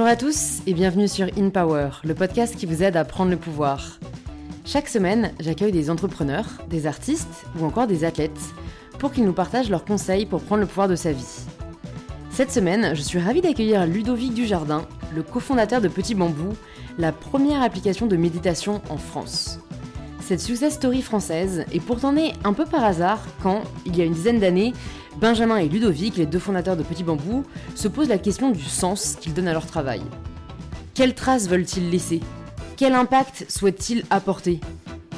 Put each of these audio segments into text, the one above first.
Bonjour à tous et bienvenue sur In Power, le podcast qui vous aide à prendre le pouvoir. Chaque semaine, j'accueille des entrepreneurs, des artistes ou encore des athlètes pour qu'ils nous partagent leurs conseils pour prendre le pouvoir de sa vie. Cette semaine, je suis ravie d'accueillir Ludovic Dujardin, le cofondateur de Petit Bambou, la première application de méditation en France. Cette success story française est pourtant née un peu par hasard quand, il y a une dizaine d'années, Benjamin et Ludovic, les deux fondateurs de Petit Bambou, se posent la question du sens qu'ils donnent à leur travail. Quelles traces veulent-ils laisser? Quel impact souhaitent-ils apporter?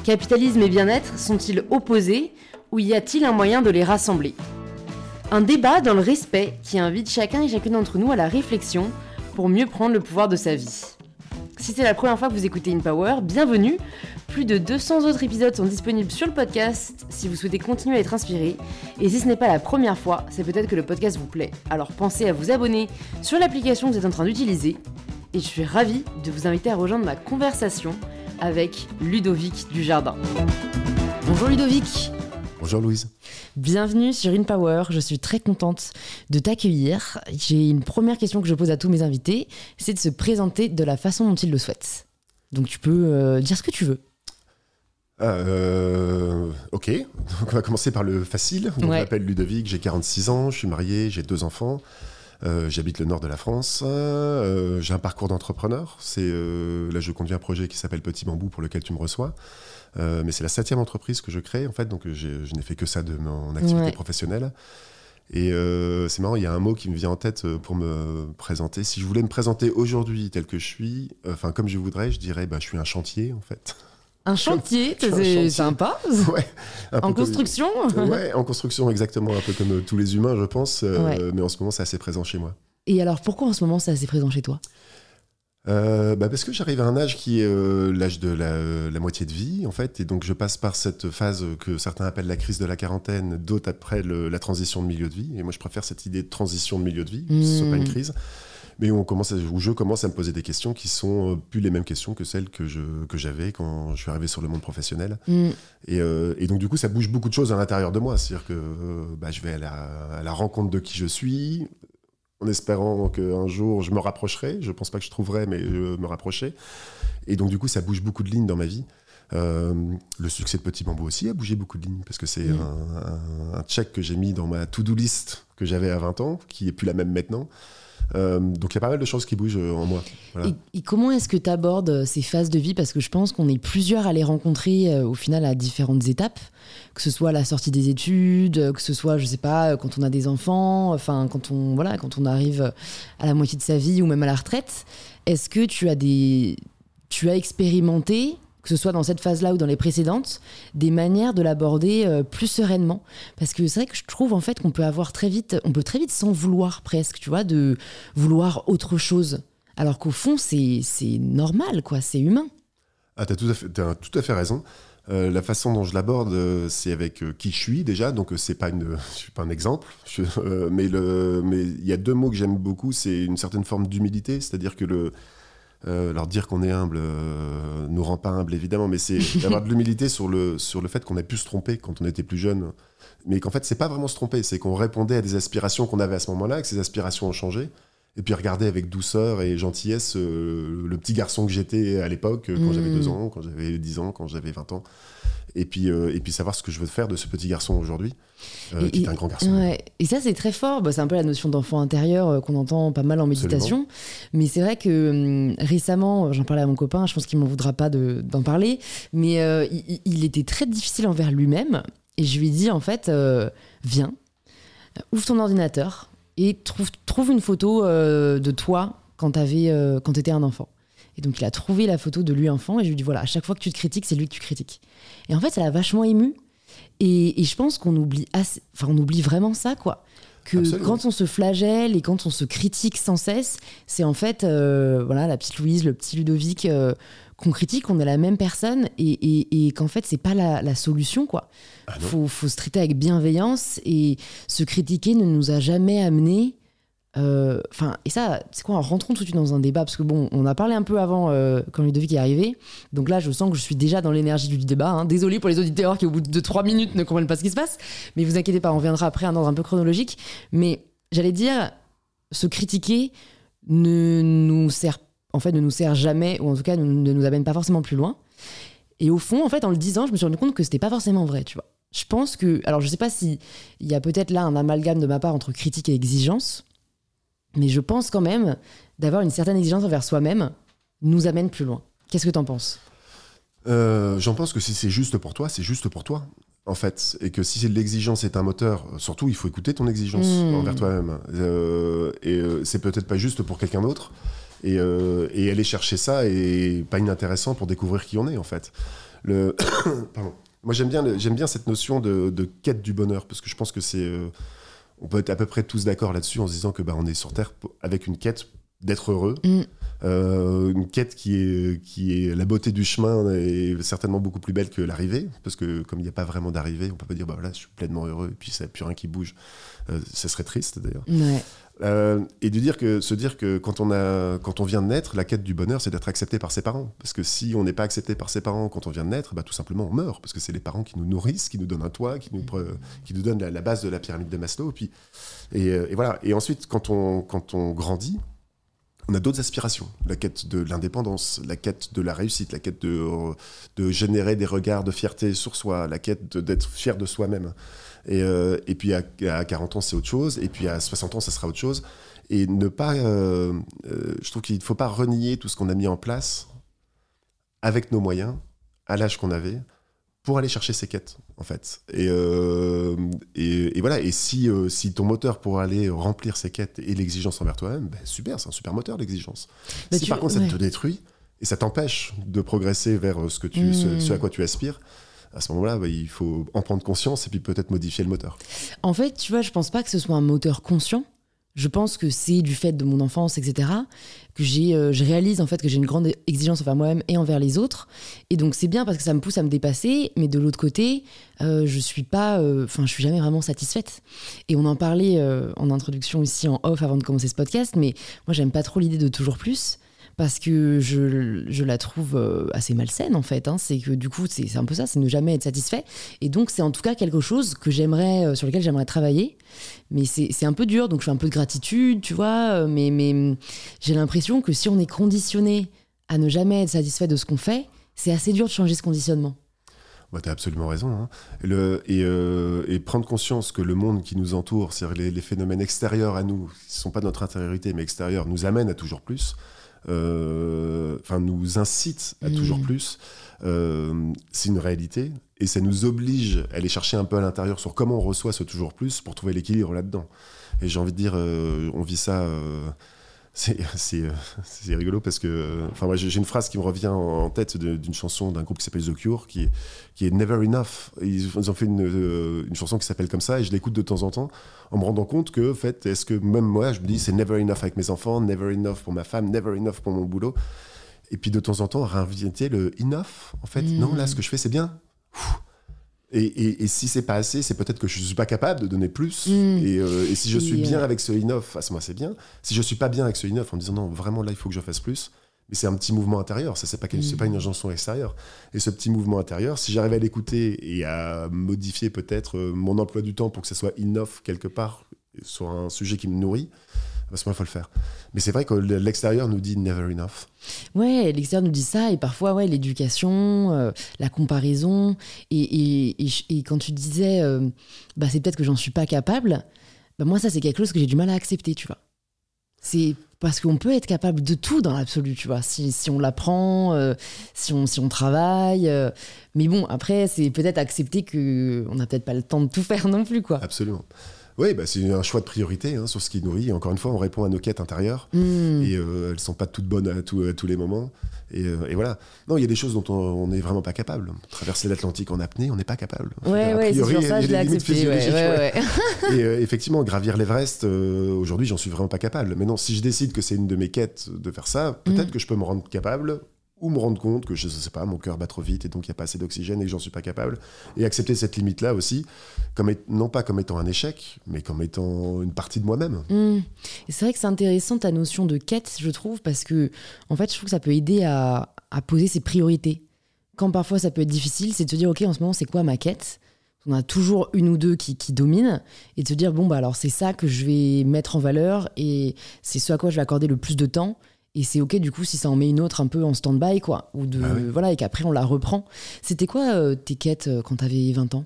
Capitalisme et bien-être sont-ils opposés ou y a-t-il un moyen de les rassembler? Un débat dans le respect qui invite chacun et chacune d'entre nous à la réflexion pour mieux prendre le pouvoir de sa vie. Si c'est la première fois que vous écoutez InPower, bienvenue. Plus de 200 autres épisodes sont disponibles sur le podcast si vous souhaitez continuer à être inspiré. Et si ce n'est pas la première fois, c'est peut-être que le podcast vous plaît. Alors pensez à vous abonner sur l'application que vous êtes en train d'utiliser. Et je suis ravie de vous inviter à rejoindre ma conversation avec Ludovic Dujardin. Bonjour Ludovic Bonjour Louise. Bienvenue sur InPower, je suis très contente de t'accueillir. J'ai une première question que je pose à tous mes invités, c'est de se présenter de la façon dont ils le souhaitent. Donc tu peux euh, dire ce que tu veux. Euh, ok, donc on va commencer par le facile. Donc, Ouais. Je m'appelle Ludovic, j'ai 46 ans, je suis marié, j'ai deux enfants. Euh, J'habite le nord de la France. Euh, j'ai un parcours d'entrepreneur. C'est euh, là, je conduis un projet qui s'appelle Petit Bambou pour lequel tu me reçois. Euh, mais c'est la septième entreprise que je crée en fait, donc euh, je n'ai fait que ça de mon activité Ouais. professionnelle. Et euh, c'est marrant, il y a un mot qui me vient en tête pour me présenter. Si je voulais me présenter aujourd'hui tel que je suis, euh, enfin comme je voudrais, je dirais bah, je suis un chantier en fait. Un chantier, c'est sympa. ouais, un peu En comme- construction Ouais, en construction, exactement, un peu comme tous les humains, je pense. euh. Mais en ce moment, c'est assez présent chez moi. Et alors pourquoi en ce moment c'est assez présent chez toi? Euh, bah parce que j'arrive à un âge qui est euh, l'âge de la, la moitié de vie, en fait. Et donc, je passe par cette phase que certains appellent la crise de la quarantaine, d'autres après le- la transition de milieu de vie. Et moi, je préfère cette idée de transition de milieu de vie, ce soit pas une Mm. crise. Mais où, on commence à- où je commence à me poser des questions qui sont euh, plus les mêmes questions que celles que je- que j'avais quand je suis arrivé sur le monde professionnel. Hmm, Et, euh, et donc, du coup, ça bouge beaucoup de choses à l'intérieur de moi. C'est-à-dire que euh, bah, je vais à la, à la rencontre de qui je suis, en espérant qu'un jour je me rapprocherai. Je pense pas que je trouverai, mais je me rapprocher. Et donc, du coup, ça bouge beaucoup de lignes dans ma vie. Euh, le succès de Petit Bambou aussi a bougé beaucoup de lignes parce que c'est un, un- un check que j'ai mis dans ma to-do list que j'avais à 20 ans, qui est plus la même maintenant. Euh, donc il y a pas mal de choses qui bougent euh, en moi. Et, comment est-ce que tu abordes ces phases de vie? Parce que je pense qu'on est plusieurs à les rencontrer euh, au final à différentes étapes, que ce soit à la sortie des études, euh, que ce soit, je sais pas, euh, quand on a des enfants, enfin quand on voilà, quand on arrive à la moitié de sa vie ou même à la retraite. Est-ce que tu as des, tu as expérimenté que ce soit dans cette phase-là ou dans les précédentes, des manières de l'aborder euh, plus sereinement. Parce que c'est vrai que je trouve en fait qu'on peut avoir très vite, on peut très vite s'en vouloir presque, tu vois, de vouloir autre chose. Alors qu'au fond, c'est normal, quoi, c'est humain. Ah, t'as tout à fait, t'as tout à fait raison. Euh, la façon dont je l'aborde, euh, c'est avec qui je suis déjà, donc c'est pas une, je suis pas un exemple, mais il y a deux mots que j'aime beaucoup, c'est une certaine forme d'humilité, c'est-à-dire que le, euh, alors dire qu'on est humble euh, nous rend pas humble évidemment, mais c'est d'avoir de l'humilité sur le sur le fait qu'on a pu se tromper quand on était plus jeune, mais qu'en fait c'est pas vraiment se tromper, c'est qu'on répondait à des aspirations qu'on avait à ce moment-là, que ces aspirations ont changé. Et puis regarder avec douceur et gentillesse euh, le petit garçon que j'étais à l'époque, euh, quand j'avais deux ans, quand j'avais 10 ans, quand j'avais 20 ans. Et puis, euh, et puis savoir ce que je veux faire de ce petit garçon aujourd'hui, euh, qui est un grand garçon. Ouais. Et ça, c'est très fort. Bah, c'est un peu la notion d'enfant intérieur euh, qu'on entend pas mal en méditation. Mais c'est vrai que hum, récemment, j'en parlais à mon copain, je pense qu'il m'en voudra pas de- d'en parler, mais il, était très difficile envers lui-même. Et je lui ai dit, en fait, viens, ouvre ton ordinateur et trouve, trouve une photo de toi quand tu quand étais un enfant. Et donc, il a trouvé la photo de lui enfant et je lui ai dit, voilà, à chaque fois que tu te critiques, c'est lui que tu critiques. Et en fait, ça l'a vachement ému. Et, et je pense qu'on oublie, assez, enfin, on oublie vraiment ça, quoi. Que Absolument. quand on se flagelle et quand on se critique sans cesse, c'est en fait euh, voilà la petite Louise, le petit Ludovic euh, qu'on critique, on est la même personne et, et- et qu'en fait c'est pas la, la solution quoi. Ah faut, faut se traiter avec bienveillance et se critiquer ne nous a jamais amené. Euh, Enfin et ça c'est quoi en rentrant tout de suite dans un débat parce que bon on a parlé un peu avant euh, quand Ludovic est arrivé donc là je sens que je suis déjà dans l'énergie du débat. hein. Désolé pour les auditeurs qui au bout de 3 minutes ne comprennent pas ce qui se passe mais vous inquiétez pas on reviendra après un ordre un peu chronologique mais j'allais dire se critiquer ne nous sert en fait ne nous sert jamais ou en tout cas ne, ne nous amène pas forcément plus loin. Et au fond, en fait, en le disant, je me suis rendu compte que c'était pas forcément vrai, tu vois. Je pense que, alors je sais pas si il y a peut-être là un amalgame de ma part entre critique et exigence, mais je pense quand même d'avoir une certaine exigence envers soi-même nous amène plus loin. Qu'est-ce que t'en penses? Euh, J'en pense que si c'est juste pour toi, c'est juste pour toi. En fait, et que si l'exigence est un moteur, surtout il faut écouter ton exigence Mm. envers toi-même. Euh, et euh, c'est peut-être pas juste pour quelqu'un d'autre. Et, euh, et aller chercher ça est pas inintéressant pour découvrir qui on est en fait. Le... Pardon. Moi j'aime bien, le- j'aime bien cette notion de, de quête du bonheur parce que je pense que c'est, on peut être à peu près tous d'accord là-dessus en se disant que bah, on est sur terre avec une quête d'être heureux, Mm. Euh, une quête qui est, qui est la beauté du chemin est certainement beaucoup plus belle que l'arrivée parce que comme il n'y a pas vraiment d'arrivée, on peut pas dire bah voilà je suis pleinement heureux et puis ça plus rien qui bouge. Euh, ça serait triste d'ailleurs. Ouais. Euh, et de dire que, se dire que quand on, a, quand on vient de naître, la quête du bonheur, c'est d'être accepté par ses parents. Parce que si on n'est pas accepté par ses parents quand on vient de naître, bah, tout simplement on meurt. Parce que c'est les parents qui nous nourrissent, qui nous donnent un toit, qui nous, qui nous donnent la, base de la pyramide de Maslow. Et, puis, euh, et voilà. Et ensuite, quand on, quand on grandit, on a d'autres aspirations. La quête de l'indépendance, la quête de la réussite, la quête de, de générer des regards de fierté sur soi, la quête d'être fier de soi-même. Et, euh, et puis à, à 40 ans, c'est autre chose. Et puis à 60 ans, ça sera autre chose. Et ne pas. euh, euh, je trouve qu'il ne faut pas renier tout ce qu'on a mis en place avec nos moyens, à l'âge qu'on avait, pour aller chercher ses quêtes, en fait. Et, et, et voilà. Et si, si ton moteur pour aller remplir ses quêtes et l'exigence envers toi-même, ben super, c'est un super moteur, l'exigence. Bah, si tu- par contre, ça ouais. te détruit et ça t'empêche de progresser vers ce, que tu, Mm. ce, ce à quoi tu aspires, à ce moment-là, bah, il faut en prendre conscience et puis peut-être modifier le moteur. En fait, tu vois, je pense pas que ce soit un moteur conscient. Je pense que c'est du fait de mon enfance, etc., que j'ai, euh, je réalise en fait que j'ai une grande exigence envers moi-même et envers les autres. Et donc c'est bien parce que ça me pousse à me dépasser. Mais de l'autre côté, euh, je suis pas, euh, enfin, je suis jamais vraiment satisfaite. Et on en parlait en introduction ici en off avant de commencer ce podcast. Mais moi, j'aime pas trop l'idée de toujours plus. Parce que je, je la trouve euh, assez malsaine en fait. hein. C'est que du coup, c'est un peu ça, c'est ne jamais être satisfait. Et donc, c'est en tout cas quelque chose que j'aimerais, euh, sur lequel j'aimerais travailler. Mais c'est un peu dur, donc je fais un peu de gratitude, tu vois. euh, Mais, mais hum, j'ai l'impression que si on est conditionné à ne jamais être satisfait de ce qu'on fait, c'est assez dur de changer ce conditionnement. Bah, tu as absolument raison. hein. Et, prendre conscience que le monde qui nous entoure, c'est-à-dire les, les phénomènes extérieurs à nous, qui ne sont pas notre intériorité, mais extérieurs, nous amènent à toujours plus, enfin nous incitent à Mm. toujours plus, euh, c'est une réalité. Et ça nous oblige à aller chercher un peu à l'intérieur sur comment on reçoit ce toujours plus pour trouver l'équilibre là-dedans. Et j'ai envie de dire, euh, on vit ça. Euh, c'est rigolo parce que enfin moi j'ai une phrase qui me revient en tête d'une chanson d'un groupe qui s'appelle The Cure qui est, qui est Never Enough ils, ont fait une, euh, une chanson qui s'appelle comme ça et je l'écoute de temps en temps en me rendant compte que en fait est-ce que même moi je me dis c'est Never Enough avec mes enfants Never Enough pour ma femme Never Enough pour mon boulot et puis de temps en temps réinviter le Enough en fait Mm. non là ce que je fais c'est bien Ouh. Et, et, et si c'est pas assez, c'est peut-être que je suis pas capable de donner plus. Mm. Et, euh, et si je suis bien avec ce enough, à ce moment c'est bien. Si je suis pas bien avec ce enough, en me disant non, vraiment là, il faut que je fasse plus. Mais c'est un petit mouvement intérieur, ça c'est pas, quel- c'est Mm. pas une injonction extérieure. Et ce petit mouvement intérieur, si j'arrive à l'écouter et à modifier peut-être euh, mon emploi du temps pour que ça soit enough quelque part sur un sujet qui me nourrit, à ce moment il faut le faire. Mais c'est vrai que l'extérieur nous dit never enough. Ouais, l'extérieur nous dit ça, et parfois, ouais, l'éducation, euh, la comparaison. Et, et, et, et quand tu disais, euh, bah, c'est peut-être que j'en suis pas capable, bah, moi, ça, c'est quelque chose que j'ai du mal à accepter, tu vois. C'est parce qu'on peut être capable de tout dans l'absolu, tu vois, si, si on l'apprend, euh, si, on, si on travaille. euh. mais bon, après, c'est peut-être accepter qu'on n'a peut-être pas le temps de tout faire non plus, quoi. Absolument. Oui, bah, c'est un choix de priorité hein, sur ce qui nourrit. Encore une fois, on répond à nos quêtes intérieures. Hmm. et euh, elles sont pas toutes bonnes à, tout- à tous les moments. Et, euh, et voilà. Non, il y a des choses dont on n'est vraiment pas capable. Traverser l'Atlantique en apnée, on n'est pas capable. Ouais, ouais, c'est ça, je l'ai accepté. Ouais, physiologiques, ouais, ouais. ouais. Et euh, effectivement, gravir l'Everest, aujourd'hui, j'en suis vraiment pas capable. Mais non, si je décide que c'est une de mes quêtes de faire ça, peut-être Mm. que je peux me rendre capable ou me rendre compte que je sais pas, mon cœur bat trop vite et donc il n'y a pas assez d'oxygène et que j'en suis pas capable. Et accepter cette limite-là aussi, comme non pas comme étant un échec, mais comme étant une partie de moi-même. Et c'est vrai que c'est intéressant ta notion de quête, je trouve, parce que en fait, je trouve que ça peut aider à, à poser ses priorités. Quand parfois ça peut être difficile, c'est de se dire ok, en ce moment, c'est quoi ma quête? On a toujours une ou deux qui, qui dominent et de se dire bon bah alors c'est ça que je vais mettre en valeur et c'est ce à quoi je vais accorder le plus de temps et c'est ok du coup si ça en met une autre un peu en stand-by quoi ou de Ah oui. voilà et qu'après on la reprend. C'était quoi euh, tes quêtes euh, quand t'avais 20 ans?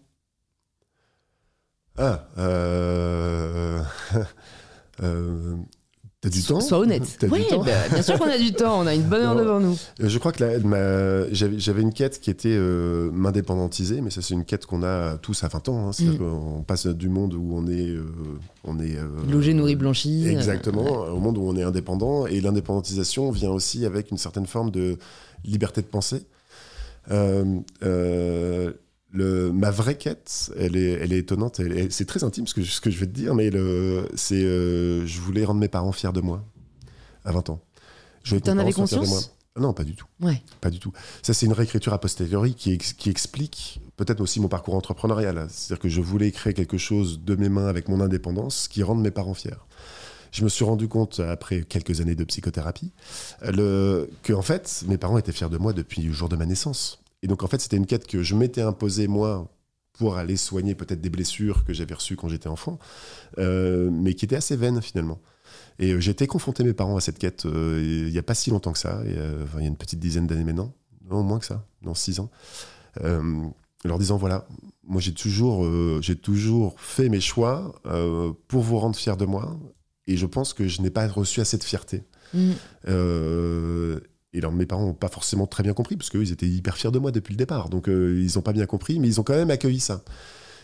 Ah, euh... T'as du temps Sois honnête. Oui, bah, bien sûr qu'on a du temps, on a une bonne heure Non. devant nous. Euh, Je crois que j'avais une quête qui était euh, m'indépendantiser, mais ça c'est une quête qu'on a tous à 20 ans. hein. Mm. qu'on passe du monde où on est, euh, on est euh, Logé, nourri, blanchi. Exactement, au monde où on est indépendant. Et l'indépendantisation vient aussi avec une certaine forme de liberté de pensée. Euh, euh, le, ma vraie quête, elle est, elle est étonnante. C'est très intime ce que, ce que je vais te dire, mais le- c'est euh, je voulais rendre mes parents fiers de moi à 20 ans. Je voulais T'en avais conscience. Non, pas du tout. Ouais. Pas du tout. Ça, c'est une réécriture a posteriori qui, ex- qui explique peut-être aussi mon parcours entrepreneurial. C'est-à-dire que je voulais créer quelque chose de mes mains avec mon indépendance qui rende mes parents fiers. Je me suis rendu compte, après quelques années de psychothérapie, le, que en fait, mes parents étaient fiers de moi depuis le jour de ma naissance. Et donc, en fait, c'était une quête que je m'étais imposée, moi, pour aller soigner peut-être des blessures que j'avais reçues quand j'étais enfant, euh, mais qui était assez vaine, finalement. Et euh, j'ai été confronté mes parents à cette quête euh, il n'y a pas si longtemps que ça, et, euh, enfin, il y a une petite dizaine d'années maintenant, non moins que ça, non six ans, leur disant voilà, moi j'ai toujours, j'ai toujours fait mes choix pour vous rendre fiers de moi, et je pense que je n'ai pas reçu assez de fierté. Mm. Et alors mes parents n'ont pas forcément très bien compris, parce qu'eux, ils étaient hyper fiers de moi depuis le départ. Donc euh, ils n'ont pas bien compris, mais ils ont quand même accueilli ça.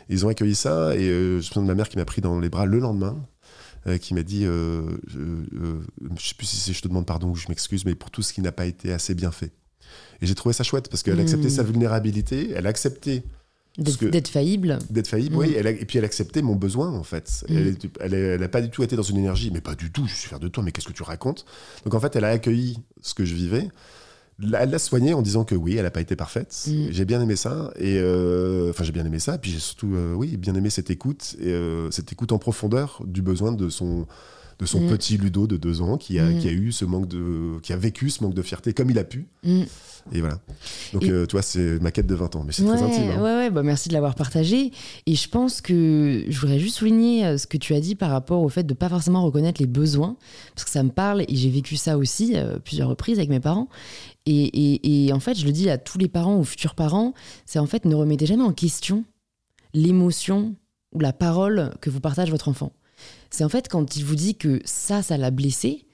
Ils ont accueilli ça, et euh, je me souviens de ma mère qui m'a pris dans les bras le lendemain, euh, qui m'a dit, je, je sais plus si je te demande pardon ou je m'excuse, mais pour tout ce qui n'a pas été assez bien fait. Et j'ai trouvé ça chouette, parce qu'elle a accepté Mm. sa vulnérabilité, elle a accepté D'être faillible. d'être faillible, Mm. oui, elle a- et puis elle a accepté mon besoin en fait. Mm. Elle, est- elle, est- elle a pas du tout été dans une énergie, mais pas du tout, je suis fier de toi, mais qu'est-ce que tu racontes? Donc en fait, elle a accueilli ce que je vivais. Elle l'a soigné en disant que oui, elle n'a pas été parfaite. Mm. J'ai bien aimé ça, et euh, enfin j'ai bien aimé ça, puis j'ai surtout euh, oui bien aimé cette écoute et euh, cette écoute en profondeur du besoin de son de son Mm. petit Ludo de deux ans qui a, Mm. qui a eu ce manque de qui a vécu ce manque de fierté comme il a pu Mm. et voilà. Donc Et- euh, tu vois c'est ma quête de 20 ans, mais c'est ouais, très intime. hein. Ouais, ouais, bah merci de l'avoir partagé. Et je pense que je voudrais juste souligner euh, ce que tu as dit par rapport au fait de pas forcément reconnaître les besoins, parce que ça me parle et j'ai vécu ça aussi euh, plusieurs reprises avec mes parents. Et, et- et en fait, je le dis à tous les parents ou futurs parents, c'est en fait ne remettez jamais en question l'émotion ou la parole que vous partage votre enfant. C'est en fait quand il vous dit que ça, ça l'a blessé.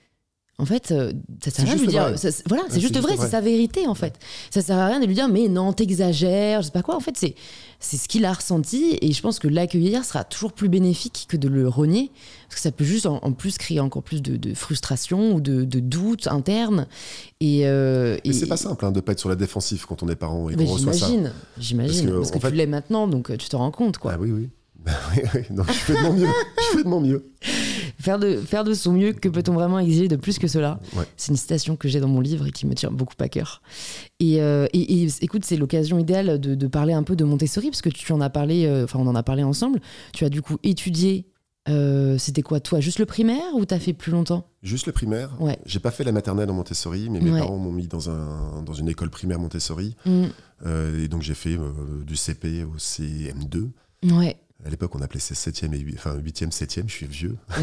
En fait, euh, ça sert à rien de lui dire. ça- voilà, c'est juste juste vrai, vrai. c'est sa vérité en fait. Ça sert à rien de lui dire, mais non, t'exagères, je sais pas quoi. En fait, c'est c'est ce qu'il a ressenti et je pense que l'accueillir sera toujours plus bénéfique que de le renier parce que ça peut juste en, en plus créer encore plus de, de frustration ou de, de doute interne. Et, euh, Et et- c'est pas simple hein, de pas être sur la défensive quand on est parent et qu'on reçoit ça. j'imagine, j'imagine, Parce que, parce que, en fait- tu l'es maintenant, donc euh, tu te rends compte quoi. Ah oui, oui. Oui, oui. Donc, je fais de mon mieux. Je fais de mon mieux. Faire de, faire de son mieux, que peut-on vraiment exiger de plus que cela? Ouais. C'est une citation que j'ai dans mon livre et qui me tient beaucoup à cœur. Et, euh, et- et écoute, c'est l'occasion idéale de, de parler un peu de Montessori, parce que tu en as parlé, euh, enfin on en a parlé ensemble. Tu as du coup étudié, euh, c'était quoi toi, juste le primaire ou t'as fait plus longtemps? Juste le primaire. Ouais. J'ai pas fait la maternelle en Montessori, mais mes Ouais. parents m'ont mis dans, un, dans une école primaire Montessori. Mm. Et donc j'ai fait du CP au CM2. Ouais. À l'époque, on appelait ça 7e et 8, enfin 8e, 7e. Je suis vieux.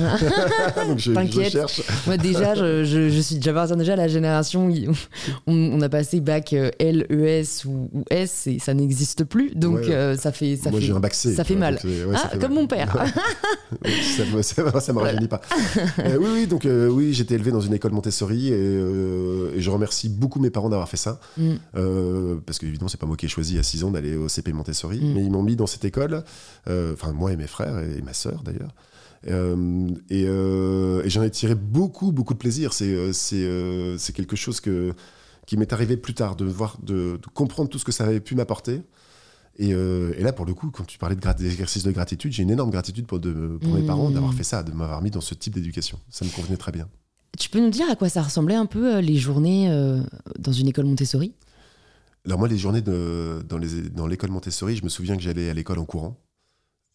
donc je, je T'inquiète. cherche. Moi déjà, je, je, je suis, j'appartiens déjà à la génération où on, on a passé bac euh, L, ES ou, ou S et ça n'existe plus. Donc Ouais. euh, ça fait, ça Moi, fait, j'ai un bac C. ça fait mal. donc, euh, ça ah, fait comme mal. mon père. Ça me- ça, ça me rajeunit pas. Euh, oui, oui, donc euh, oui, j'étais élevé dans une école Montessori et, et je remercie beaucoup mes parents d'avoir fait ça. Mm. Parce qu'évidemment, c'est pas moi qui ai choisi à 6 ans d'aller au CP Montessori, Mm. mais ils m'ont mis dans cette école, enfin moi et mes frères et, ma sœur d'ailleurs. Euh, et euh, et j'en ai tiré beaucoup, beaucoup de plaisir. C'est euh, c'est euh, c'est quelque chose que, qui m'est arrivé plus tard, de, voir, de, de comprendre tout ce que ça avait pu m'apporter. Et, et là, pour le coup, quand tu parlais de d'exercice de gratitude, j'ai une énorme gratitude pour, de- pour mes parents d'avoir fait ça, de m'avoir mis dans ce type d'éducation. Ça me convenait très bien. Tu peux nous dire à quoi ça ressemblait un peu les journées dans une école Montessori? Alors moi, les journées de, dans les- dans l'école Montessori, je me souviens que j'allais à l'école en courant.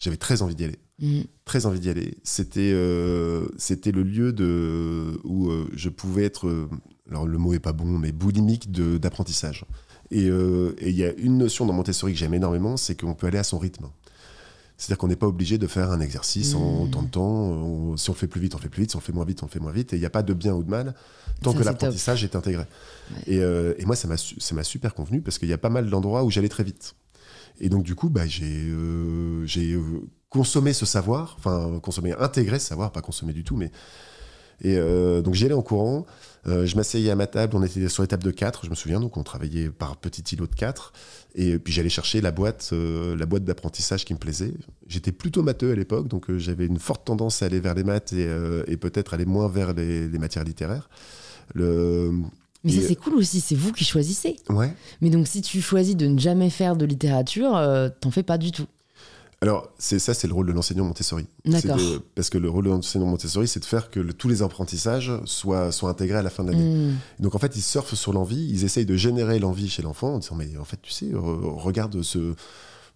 J'avais très envie d'y aller. Mm. Très envie d'y aller. C'était euh, c'était le lieu de, où euh, je pouvais être, euh, alors le mot est pas bon, mais boulimique d'apprentissage. Et euh, il y a une notion dans Montessori que j'aime énormément, c'est qu'on peut aller à son rythme. C'est-à-dire qu'on n'est pas obligé de faire un exercice en Mmh. autant de temps. On- si on le fait plus vite, on le fait plus vite. Si on le fait moins vite, on le fait moins vite. Et il n'y a pas de bien ou de mal tant Ça, que l'apprentissage est intégré. Ouais. Et, euh, et moi, ça m'a su- ça m'a super convenu parce qu'il y a pas mal d'endroits où j'allais très vite. Et donc, du coup, bah, j'ai euh, euh, consommé ce savoir, enfin, consommé, intégré ce savoir, pas consommé du tout, mais. Et euh, donc, j'y allais en courant. Je m'asseyais à ma table, on était sur les tables de 4, je me souviens, donc on travaillait par petits îlots de 4. Et puis j'allais chercher la boîte, boîte d'apprentissage qui me plaisait. J'étais plutôt matheux à l'époque, donc j'avais une forte tendance à aller vers les maths et, et peut-être aller moins vers les, les matières littéraires. Le... Mais ça, c'est cool aussi, c'est vous qui choisissez. Ouais. Mais donc, si tu choisis de ne jamais faire de littérature, euh, t'en fais pas du tout. Alors, c'est ça, c'est le rôle de l'enseignant Montessori. D'accord. De- Parce que le rôle de l'enseignant Montessori, c'est de faire que le- tous les apprentissages soient, soient intégrés à la fin de l'année. Hmm. Donc en fait, ils surfent sur l'envie, ils essayent de générer l'envie chez l'enfant en disant mais en fait, tu sais, re- regarde ce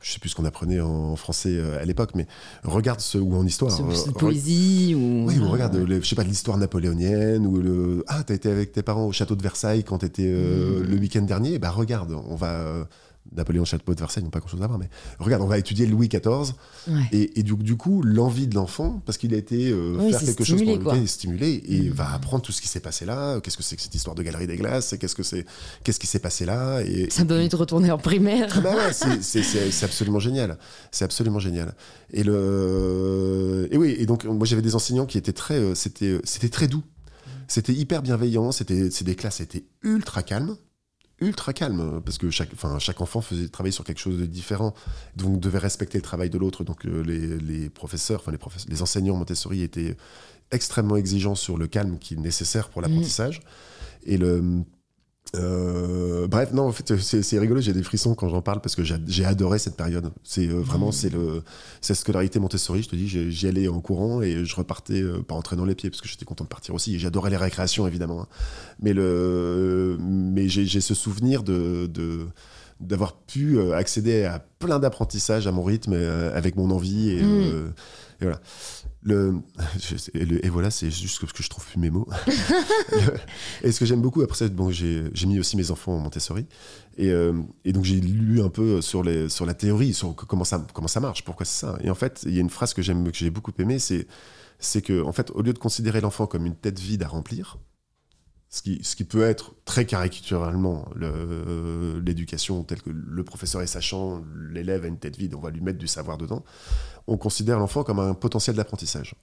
je sais plus ce qu'on apprenait en français euh, à l'époque, mais regarde ce ou en histoire. C'est- euh, poésie ou. Oui, ou regarde, le- je sais pas, l'histoire napoléonienne, ou le. Ah, t'as été avec tes parents au château de Versailles quand t'étais euh, Mm. le week-end dernier Bah regarde, on va. Napoléon, château de Versailles n'ont pas grand-chose à voir, mais regarde, on va étudier Louis XIV. Ouais. Et, et du, du coup, l'envie de l'enfant, parce qu'il a été euh, Oui, faire quelque stimulé, chose pour lui, stimulé, et Mm. va apprendre tout ce qui s'est passé là. Qu'est-ce que c'est que cette histoire de galerie des glaces et Qu'est-ce que c'est Qu'est-ce qui s'est passé là et, Ça me donne envie de retourner en primaire. ah bah ouais, c'est- absolument génial. C'est absolument génial. Et le et oui, et donc moi j'avais des enseignants qui étaient très euh, c'était euh, c'était très doux. C'était hyper bienveillant, c'était des classes étaient ultra calmes. Ultra calmes parce que chaque enfin chaque enfant faisait travailler sur quelque chose de différent. Donc devait respecter le travail de l'autre. Donc euh, les, les professeurs enfin les professeurs les enseignants Montessori étaient extrêmement exigeants sur le calme qui est nécessaire pour l'apprentissage. Et le euh, bref, non, en fait, c'est rigolo, j'ai des frissons quand j'en parle parce que j'ai adoré cette période. C'est euh, vraiment, Mhm. c'est le, cette scolarité Montessori, je te dis, j'y allais en courant et je repartais euh, pas en traînant les pieds parce que j'étais content de partir aussi et j'adorais les récréations évidemment. hein. Mais le, mais j'ai ce souvenir de, de d'avoir pu euh, accéder à plein d'apprentissages à mon rythme, avec mon envie et, euh, et voilà. Le, et, le- et voilà, c'est juste que, que je trouve plus mes mots. Le- et ce que j'aime beaucoup, après ça, bon, j'ai mis aussi mes enfants en Montessori. Et, euh, et donc j'ai lu un peu sur, les, sur la théorie, sur comment ça, comment ça marche, pourquoi c'est ça. Et en fait, il y a une phrase que j'aime, que j'ai beaucoup aimée, c'est c'est que, en fait, au lieu de considérer l'enfant comme une tête vide à remplir, ce qui, ce qui peut être très caricaturalement le- l'éducation telle que le professeur est sachant, l'élève a une tête vide, on va lui mettre du savoir dedans, on considère l'enfant comme un potentiel d'apprentissage.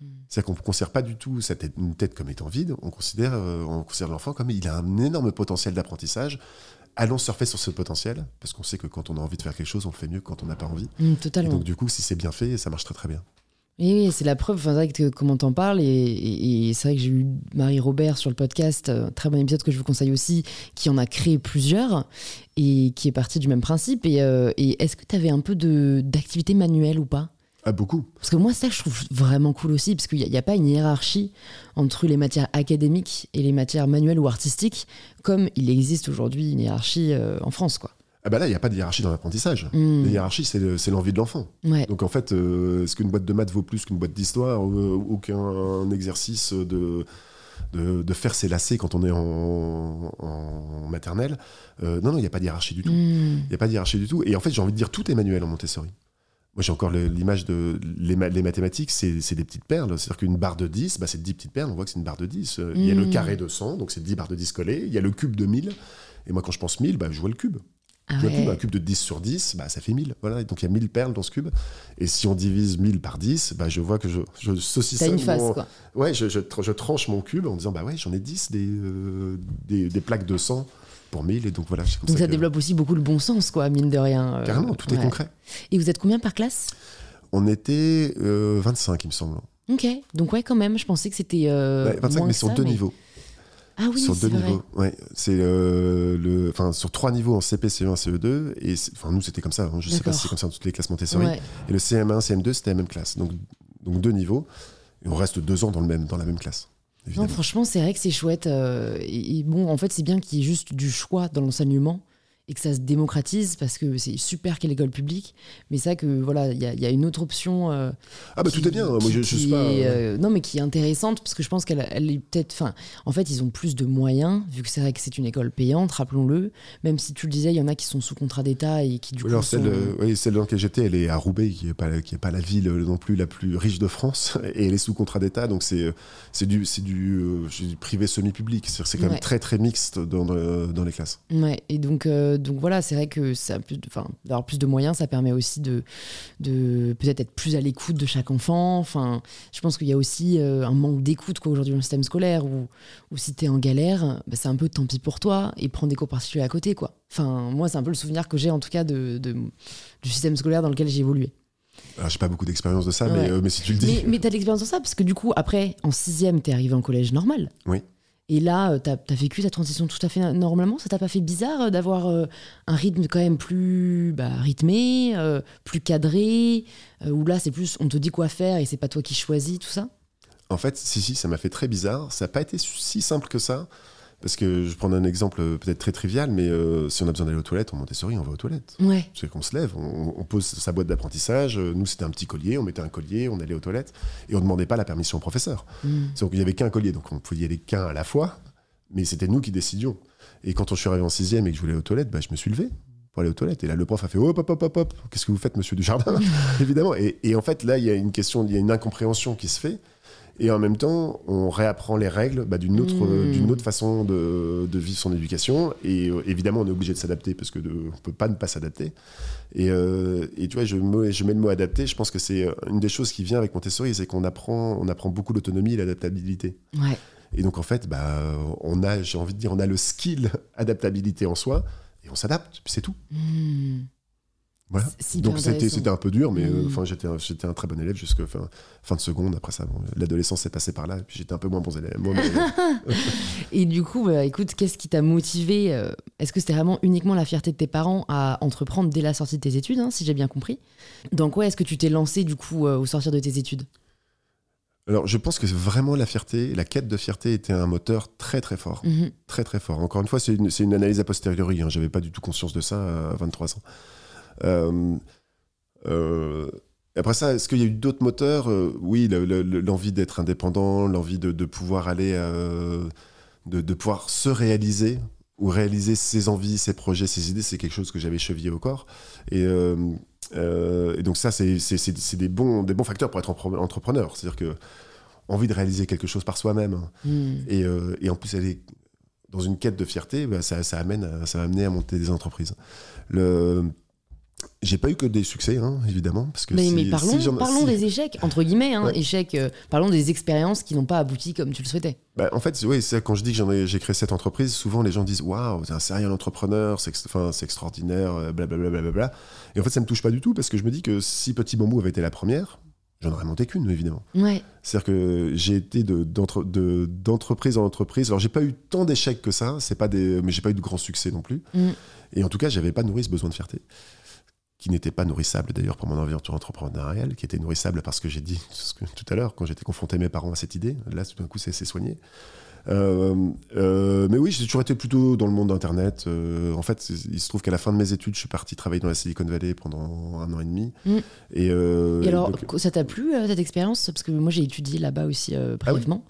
Mm. C'est-à-dire qu'on ne considère pas du tout sa tête, une tête comme étant vide, on considère, euh, on considère l'enfant comme il a un énorme potentiel d'apprentissage. Allons surfer sur ce potentiel, parce qu'on sait que quand on a envie de faire quelque chose, on le fait mieux que quand on n'a pas envie. Hmm, Et donc du coup, si c'est bien fait, ça marche très très bien. Oui, c'est la preuve, enfin, c'est vrai que comment t'en parles, et, et- et c'est vrai que j'ai eu Marie-Robert sur le podcast, euh, très bon épisode que je vous conseille aussi, qui en a créé plusieurs, et qui est parti du même principe. Et, euh, et est-ce que tu avais un peu de- d'activité manuelle ou pas? Ah, beaucoup. Parce que moi, ça, je trouve vraiment cool aussi, parce qu'il n'y a, a pas une hiérarchie entre les matières académiques et les matières manuelles ou artistiques, comme il existe aujourd'hui une hiérarchie euh, en France, quoi. Ah bah là, il n'y a pas de hiérarchie dans l'apprentissage. Hmm. La hiérarchie, c'est le- c'est l'envie de l'enfant. Ouais. Donc en fait, euh, est-ce qu'une boîte de maths vaut plus qu'une boîte d'histoire euh, Aucun exercice de, de, de faire ses lacets quand on est en, en maternelle. Euh, non, non, il n'y a pas de hiérarchie du tout. Hmm. Il n'y a pas de hiérarchie du tout. Et en fait, j'ai envie de dire, tout est manuel en Montessori. Moi, j'ai encore l'image de les, ma- les mathématiques, c'est des petites perles. C'est-à-dire qu'une barre de 10, bah, c'est 10 petites perles. On voit que c'est une barre de 10. Euh, Il y a le Mm. carré de 100, donc c'est 10 barres de 10 collées. Il y a le cube de 1000. Et moi, quand je pense 1000, bah, je vois le cube. Ah vois ouais. Un cube de 10 sur 10, bah, ça fait 1000. Voilà. Et donc, il y a 1000 perles dans ce cube. Et si on divise 1000 par 10, bah, je vois que je, je saucissonne une face, mon- quoi. Ouais, je, je, je tranche mon cube en disant, bah ouais, j'en ai 10 des, euh, des, des plaques de 100 pour 1000. Et donc, voilà. comme Donc ça que- développe aussi beaucoup le bon sens, quoi, mine de rien. euh, Carrément, tout est ouais. concret. Et vous êtes combien par classe? On était euh, 25, il me semble. Ok, donc ouais, quand même, je pensais que c'était. euh, Ouais, 25, moins mais que sur ça, deux niveaux. Ah oui, sur deux vrai. niveaux. Ouais, c'est euh, le, enfin sur trois niveaux en CP, CE1, CE2. Et enfin nous c'était comme ça. hein. Je sais pas si c'est comme ça dans toutes les classes Montessori. Ouais. Et le CM1, CM2, c'était la même classe. Donc donc deux niveaux. Et on reste deux ans dans le même dans la même classe. Non, franchement, c'est vrai que c'est chouette. euh, et, et bon, en fait, c'est bien qu'il y ait juste du choix dans l'enseignement et que ça se démocratise parce que c'est super qu'est l'école publique, mais ça que voilà, il y, a- il y a une autre option. euh, Ah bah qui- tout est bien. Moi je, je sais pas. est, euh, non, mais qui est intéressante parce que je pense qu'elle elle est peut-être. Enfin, en fait, ils ont plus de moyens vu que c'est vrai que c'est une école payante, rappelons-le. Même si tu le disais, il y en a qui sont sous contrat d'État et qui du coup. Alors celle, sont- euh, oui, celle dans laquelle j'étais, elle est à Roubaix, qui est pas qui est pas la ville non plus la plus riche de France, et elle est sous contrat d'État, donc c'est c'est du c'est du, privé semi-public, c'est quand Ouais. même très très mixte dans, dans, les classes. Ouais, et donc, donc voilà, c'est vrai que ça, de- enfin, d'avoir plus de moyens, ça permet aussi de, de peut-être être plus à l'écoute de chaque enfant. Enfin, je pense qu'il y a aussi euh, un manque d'écoute aujourd'hui dans le système scolaire où, où si t'es en galère, bah, c'est un peu tant pis pour toi et prends des cours particuliers à côté quoi. Enfin, moi c'est un peu le souvenir que j'ai en tout cas de, de- du système scolaire dans lequel j'ai évolué. Alors j'ai pas beaucoup d'expérience de ça, Ouais. mais, euh, mais si tu le dis, Mais, mais t'as de l'expérience dans ça parce que du coup après en sixième t'es arrivé en collège normal. Oui. Et là, euh, t'as as vécu ta transition tout à fait normalement. Ça t'a pas fait bizarre euh, d'avoir euh, un rythme quand même plus bah, rythmé, plus cadré, où là c'est plus on te dit quoi faire et c'est pas toi qui choisis tout ça? En fait, si, si, ça m'a fait très bizarre. Ça n'a pas été si simple que ça. Parce que je prends un exemple euh, peut-être très trivial, mais euh, si on a besoin d'aller aux toilettes, on Montessori, on va aux toilettes. Ouais. C'est qu'on se lève, on, on pose sa boîte d'apprentissage. Euh, Nous, c'était un petit collier, on mettait un collier, on allait aux toilettes et on ne demandait pas la permission au professeur. Mm. Donc il n'y avait qu'un collier, donc on pouvait y aller qu'un à la fois, mais c'était nous qui décidions. Et quand on suis arrivé en sixième et que je voulais aller aux toilettes, bah, je me suis levé pour aller aux toilettes. Et là, le prof a fait hop, hop, hop, hop, hop, qu'est-ce que vous faites, monsieur Dujardin Évidemment. Et, et en fait, là, il y a une question, il y a une incompréhension qui se fait. Et en même temps, on réapprend les règles bah, d'une autre, Mm. d'une autre façon de, de vivre son éducation. Et euh, évidemment, on est obligé de s'adapter parce que de, on peut pas ne pas s'adapter. Et, euh, et tu vois, je, me- je mets le mot adapter. Je pense que c'est euh, une des choses qui vient avec Montessori, c'est qu'on apprend, on apprend beaucoup l'autonomie et l'adaptabilité. Ouais. Et donc, en fait, bah, on a, j'ai envie de dire, on a le skill adaptabilité en soi et on s'adapte, puis c'est tout. Mm. Voilà. Donc, c'était, un peu dur, mais euh, Mm. enfin, j'étais, un- j'étais un très bon élève jusqu'à fin, fin de seconde. Après ça, bon, l'adolescence est passée par là, et puis j'étais un peu moins bon élève. moins bon élève. Et du coup, bah, écoute, qu'est-ce qui t'a motivé euh, Est-ce que c'était vraiment uniquement la fierté de tes parents à entreprendre dès la sortie de tes études, hein, si j'ai bien compris? Dans quoi est-ce que tu t'es lancé du coup euh, au sortir de tes études? Alors, je pense que vraiment la fierté, la quête de fierté était un moteur très très fort. Mhm. Très très fort. Encore une fois, c'est une, c'est une analyse a posteriori. Hein. J'avais pas du tout conscience de ça à 23 ans. Euh, euh, après ça, est-ce qu'il y a eu d'autres moteurs Euh, Oui, le- le- le- l'envie d'être indépendant, l'envie de, de pouvoir aller, de, de pouvoir se réaliser ou réaliser ses envies, ses projets, ses idées, c'est quelque chose que j'avais chevillé au corps. Et, euh, euh, et donc ça, c'est des bons, des bons facteurs pour être entrepreneur. C'est-à-dire que envie de réaliser quelque chose par soi-même. Mm. Et, euh, et en plus, elle est dans une quête de fierté, bah, ça, ça, amène à- ça va amener à monter des entreprises. Le... J'ai pas eu que des succès, hein, évidemment. Parce que Mais, si- mais parlons, si parlons si- des échecs, entre guillemets, hein, Ouais. échecs, euh, parlons des expériences qui n'ont pas abouti comme tu le souhaitais. Bah, en fait, oui, c'est quand je dis que j'ai créé cette entreprise, souvent les gens disent Waouh, t'es un serial entrepreneur, c'est, c'est extraordinaire, euh, blablabla. blablabla. Et en fait, ça me touche pas du tout parce que je me dis que si Petit Bambou avait été la première, j'en aurais monté qu'une, évidemment. Ouais. C'est-à-dire que j'ai été de, d'entre- de- d'entreprise en entreprise. Alors, j'ai pas eu tant d'échecs que ça, c'est pas des, mais j'ai pas eu de grands succès non plus. Mm. Et en tout cas, j'avais pas nourri ce besoin de fierté, qui n'était pas nourrissable d'ailleurs pour mon aventure entrepreneuriale, qui était nourrissable parce que j'ai dit tout à l'heure, quand j'étais confronté mes parents à cette idée, là, tout d'un coup, c'est, soigné. Euh, euh, mais oui, j'ai toujours été plutôt dans le monde d'Internet. Euh, en fait, il se trouve qu'à la fin de mes études, je suis parti travailler dans la Silicon Valley pendant un an et demi. Mm. Et, Et alors, donc- ça t'a plu cette expérience? Parce que moi j'ai étudié là-bas aussi euh, Ah oui brièvement.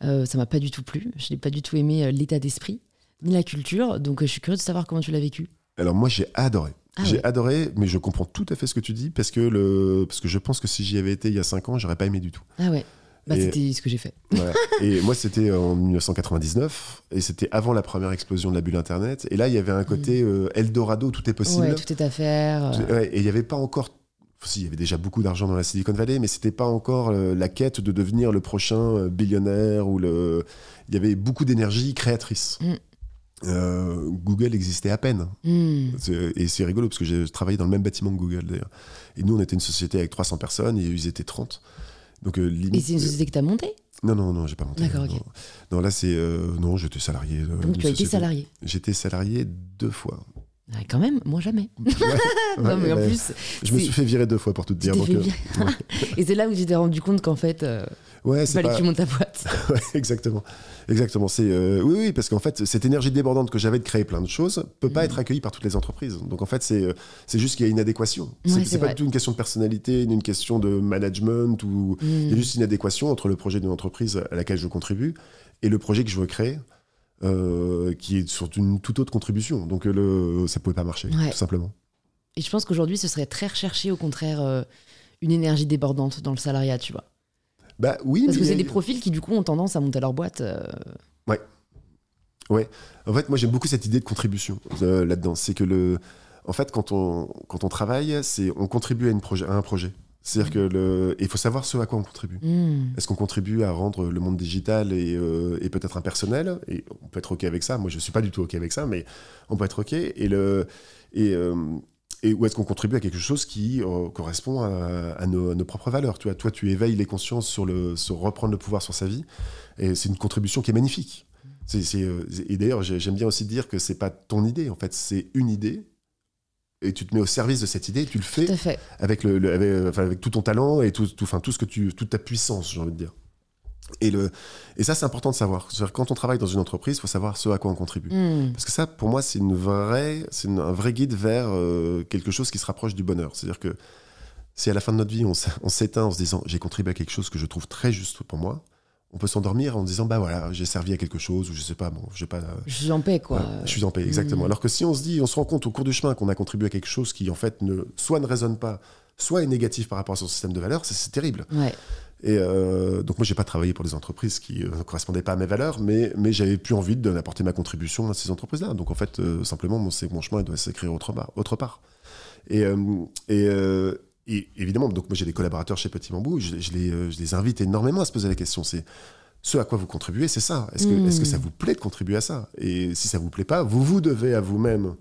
Ça m'a pas du tout plu. Je n'ai pas du tout aimé l'état d'esprit ni la culture. Donc je suis curieuse de savoir comment tu l'as vécu. Alors moi j'ai adoré. Ah j'ai adoré, mais je comprends tout à fait ce que tu dis parce que le parce que je pense que si j'y avais été il y a 5 ans, j'aurais pas aimé du tout. Ah ouais. Bah, c'était ce que j'ai fait. Voilà. et moi c'était en 1999 et c'était avant la première explosion de la bulle internet et là il y avait un côté euh, Eldorado, tout est possible. Mm. Ouais, tout est à faire. euh, Ouais, et il n'y avait pas encore. Si, il y avait déjà beaucoup d'argent dans la Silicon Valley, mais c'était pas encore euh, la quête de devenir le prochain euh, billionnaire ou le. Il y avait beaucoup d'énergie créatrice. Mm. Euh, Google existait à peine. hmm. Et c'est rigolo parce que j'ai travaillé dans le même bâtiment que Google d'ailleurs. Et nous, on était une société avec 300 personnes et ils étaient 30. Donc, euh, limite. Et c'est une société que t'as montée? Non, non, non, j'ai pas monté. D'accord, non. ok. Non, là, c'est. euh, non, j'étais salarié. euh, Donc tu as été salarié. J'étais salarié deux fois. Ah, quand même, moi jamais. Ouais, non, mais en plus, Je me suis fait virer deux fois pour tout te dire. donc, euh. Et c'est là où tu t'es rendu compte qu'en fait, euh, ouais, il c'est fallait pas- que tu montes ta boîte. Ouais, exactement. Exactement. C'est euh, oui, oui, parce qu'en fait, cette énergie débordante que j'avais de créer plein de choses peut pas Mhm. être accueillie par toutes les entreprises. Donc en fait, c'est euh, c'est juste qu'il y a une adéquation. C'est pas du tout une question de personnalité, ni une question de management ou il y a Mm. juste une adéquation entre le projet d'une entreprise à laquelle je contribue et le projet que je veux créer. Euh, qui est sur une toute autre contribution. Donc euh, le, ça pouvait pas marcher, Ouais. tout simplement. Et je pense qu'aujourd'hui, ce serait très recherché, au contraire, euh, une énergie débordante dans le salariat, tu vois. Bah oui, Parce mais que c'est a- des profils qui, du coup, ont tendance à monter leur boîte. euh, En fait, moi, j'aime beaucoup cette idée de contribution là-dedans. C'est que le, en fait, quand on quand on travaille, c'est on contribue à, une projet, à un projet. C'est-à-dire que le, il faut savoir ce à quoi on contribue. mm. Est-ce qu'on contribue à rendre le monde digital et, euh, et peut-être impersonnel? Et on peut être ok avec ça. Moi, je suis pas du tout ok avec ça, mais on peut être ok. Et le et euh, et où est-ce qu'on contribue à quelque chose qui euh, correspond à, à nos, à nos propres valeurs? Tu vois, Toi, tu éveilles les consciences sur, le, sur reprendre le pouvoir sur sa vie, et c'est une contribution qui est magnifique. Et d'ailleurs, j'ai- j'aime bien aussi dire que c'est pas ton idée, en fait, c'est une idée, et tu te mets au service de cette idée, et tu le fais fait. avec, le, le- avec, enfin, avec tout ton talent et tout, tout, enfin, tout ce que tu, toute ta puissance, j'ai envie de dire. Et, le, et ça, c'est important de savoir. Quand on travaille dans une entreprise, il faut savoir ce à quoi on contribue. Mm. Parce que ça, pour moi, c'est une vraie, c'est un vrai guide vers euh, quelque chose qui se rapproche du bonheur. C'est-à-dire que si à la fin de notre vie, on s'éteint en se disant j'ai contribué à quelque chose que je trouve très juste pour moi, on peut s'endormir en disant bah voilà, j'ai servi à quelque chose ou je sais pas, bon, j'ai pas. Je suis en paix, quoi. Je suis en paix, exactement. Mm. Alors que si on se dit, on se rend compte au cours du chemin qu'on a contribué à quelque chose qui en fait ne, soit ne résonne pas, soit est négatif par rapport à son système de valeurs, c'est- terrible. Ouais. Et euh, donc moi, j'ai pas travaillé pour des entreprises qui ne correspondaient pas à mes valeurs, mais, mais j'avais plus envie d'apporter ma contribution à ces entreprises-là. Donc en fait, euh, simplement, mon, chemin doit s'écrire autre part. Autre part. Et, euh, et, euh, et évidemment, donc moi j'ai des collaborateurs chez Petit Bambou, je, je les, euh, je les invite énormément à se poser la question. C'est ce à quoi vous contribuez, c'est ça. Est-ce que, Mm. est-ce que ça vous plaît de contribuer à ça? Et si ça vous plaît pas, vous vous devez à vous-même,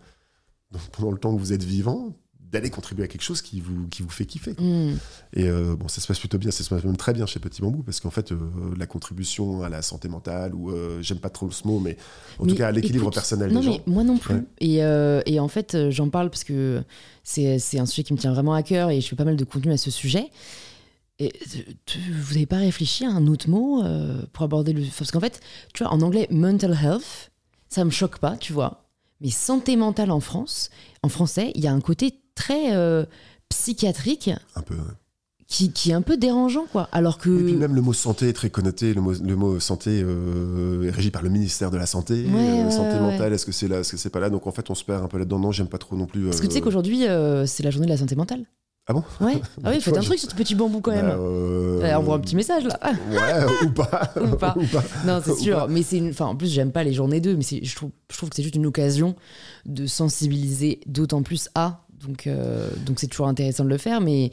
pendant le temps que vous êtes vivant, d'aller contribuer à quelque chose qui vous, qui vous fait kiffer. Mm. Et euh, bon, ça se passe plutôt bien, ça se passe même très bien chez Petit Bambou, parce qu'en fait, euh, la contribution à la santé mentale, ou euh, j'aime pas trop ce mot, mais en Mais tout cas à l'équilibre personnel Non, des gens. mais moi non plus. Ouais. Et, et en fait, j'en parle parce que c'est un sujet qui me tient vraiment à cœur et je fais pas mal de contenu à ce sujet. Et tu- vous n'avez pas réfléchi à un autre mot pour aborder le. Parce qu'en fait, tu vois, en anglais, mental health, ça me choque pas, tu vois. Mais santé mentale en France, en français, il y a un côté très euh, psychiatrique Un peu. ouais. qui, qui est un peu dérangeant, quoi. Alors que. Et puis même le mot santé est très connoté. Le mot, le mot santé euh, est régi par le ministère de la santé. Ouais, Euh, santé ouais, mentale, est-ce que c'est là, est-ce que c'est pas là? Donc en fait, on se perd un peu là-dedans. Non, j'aime pas trop non plus. Parce que tu sais euh, qu'aujourd'hui, euh, c'est la journée de la santé mentale. Ah bon? Ouais. Ah oui, faites un je- truc sur ce petit bambou quand bah, même. euh, Ouais, envoie un petit message là. Ouais, ou pas. Ou pas. Non, c'est sûr. pas. Mais c'est une. Enfin, en plus, j'aime pas les journées 2, mais je trouve, je trouve que c'est juste une occasion de sensibiliser d'autant plus à. Donc, euh, donc c'est toujours intéressant de le faire. Mais,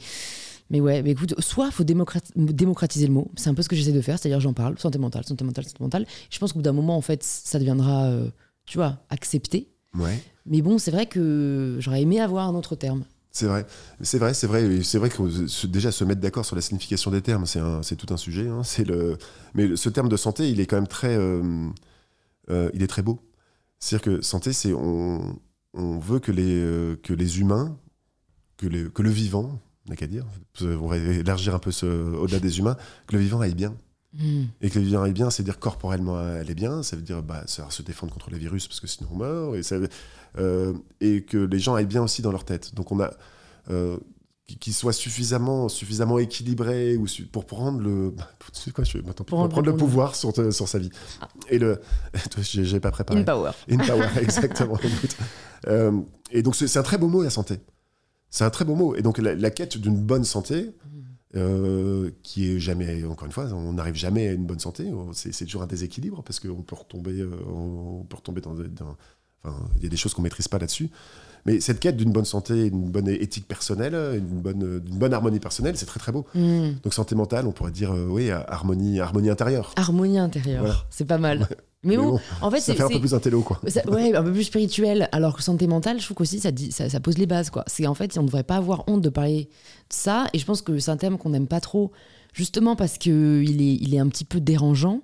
mais ouais, mais écoute, soit faut démocrat- démocratiser le mot. C'est un peu ce que j'essaie de faire, c'est-à-dire j'en parle, santé mentale, santé mentale, santé mentale. Je pense qu'au bout d'un moment, en fait, ça deviendra, euh, tu vois, accepté. Ouais. Mais bon, c'est vrai que j'aurais aimé avoir un autre terme. C'est vrai, c'est vrai, c'est vrai, c'est vrai que se- déjà se mettre d'accord sur la signification des termes, c'est tout un sujet. hein, c'est le, mais le- ce terme de santé, il est quand même très, euh, euh, il est très beau. C'est-à-dire que santé, c'est on, on veut que les, euh, que les humains, que, les, que le vivant, on n'a qu'à dire, on va élargir un peu ce- au-delà des humains, que le vivant aille bien. Hmm. Et que le vivant aille bien, c'est dire corporellement elle est bien, ça veut dire bah, savoir se défendre contre les virus parce que sinon on meurt, et, ça, euh, et que les gens aillent bien aussi dans leur tête. Donc on a euh, qui- soient suffisamment, suffisamment équilibrés ou su- pour prendre le, tu sais quoi, je, attends, pour Prendre prendre le pouvoir sur, te- sur sa vie. Et le, j'ai pas préparé. In power. In power, exactement. Euh, et donc, c'est un très beau mot, la santé. C'est un très beau mot. Et donc, la, la quête d'une bonne santé, euh, qui est jamais, encore une fois, on n'arrive jamais à une bonne santé. C'est toujours un déséquilibre parce qu'on peut retomber, euh, on peut retomber dans. dans- enfin, il y a des choses qu'on maîtrise pas là-dessus. Mais cette quête d'une bonne santé, une bonne éthique personnelle, une bonne, d'une bonne harmonie personnelle, c'est très très beau. Hmm. Donc santé mentale, on pourrait dire euh, oui, harmonie, harmonie intérieure. Harmonie intérieure. Voilà. C'est pas mal. Mais Mais bon, bon, en fait, Ça fait un peu plus intello, quoi. Ça- ouais, un peu plus spirituel. Alors que santé mentale, je trouve qu'aussi ça, dit, ça, ça pose les bases. quoi. C'est en fait, on ne devrait pas avoir honte de parler de ça. Et je pense que c'est un thème qu'on n'aime pas trop, justement parce qu'il est, il est un petit peu dérangeant.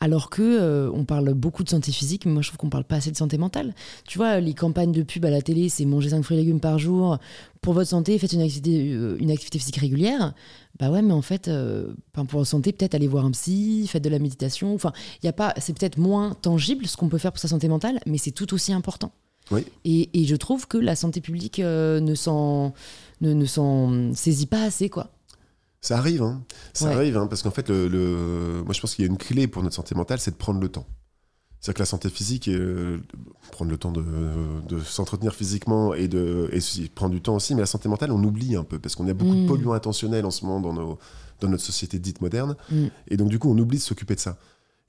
Alors que euh, on parle beaucoup de santé physique, mais moi je trouve qu'on parle pas assez de santé mentale. Tu vois, les campagnes de pub à la télé, c'est manger 5 fruits et légumes par jour pour votre santé, faites une activité, euh, une activité physique régulière. Bah ouais, mais en fait, euh, pour votre santé, peut-être aller voir un psy, faites de la méditation. Enfin, il y a pas, c'est peut-être moins tangible ce qu'on peut faire pour sa santé mentale, mais c'est tout aussi important. Oui. Et, et je trouve que la santé publique euh, ne s'en ne, ne s'en saisit pas assez, quoi. Ça arrive, hein. Ça Ouais. arrive, hein, parce qu'en fait, le, le- moi je pense qu'il y a une clé pour notre santé mentale, c'est de prendre le temps. C'est-à-dire que la santé physique, euh, prendre le temps de, de s'entretenir physiquement et de et prendre du temps aussi, mais la santé mentale, on oublie un peu, parce qu'on a beaucoup Mm. de polluants intentionnels en ce moment dans, nos, dans notre société dite moderne, Mm. et donc du coup, on oublie de s'occuper de ça.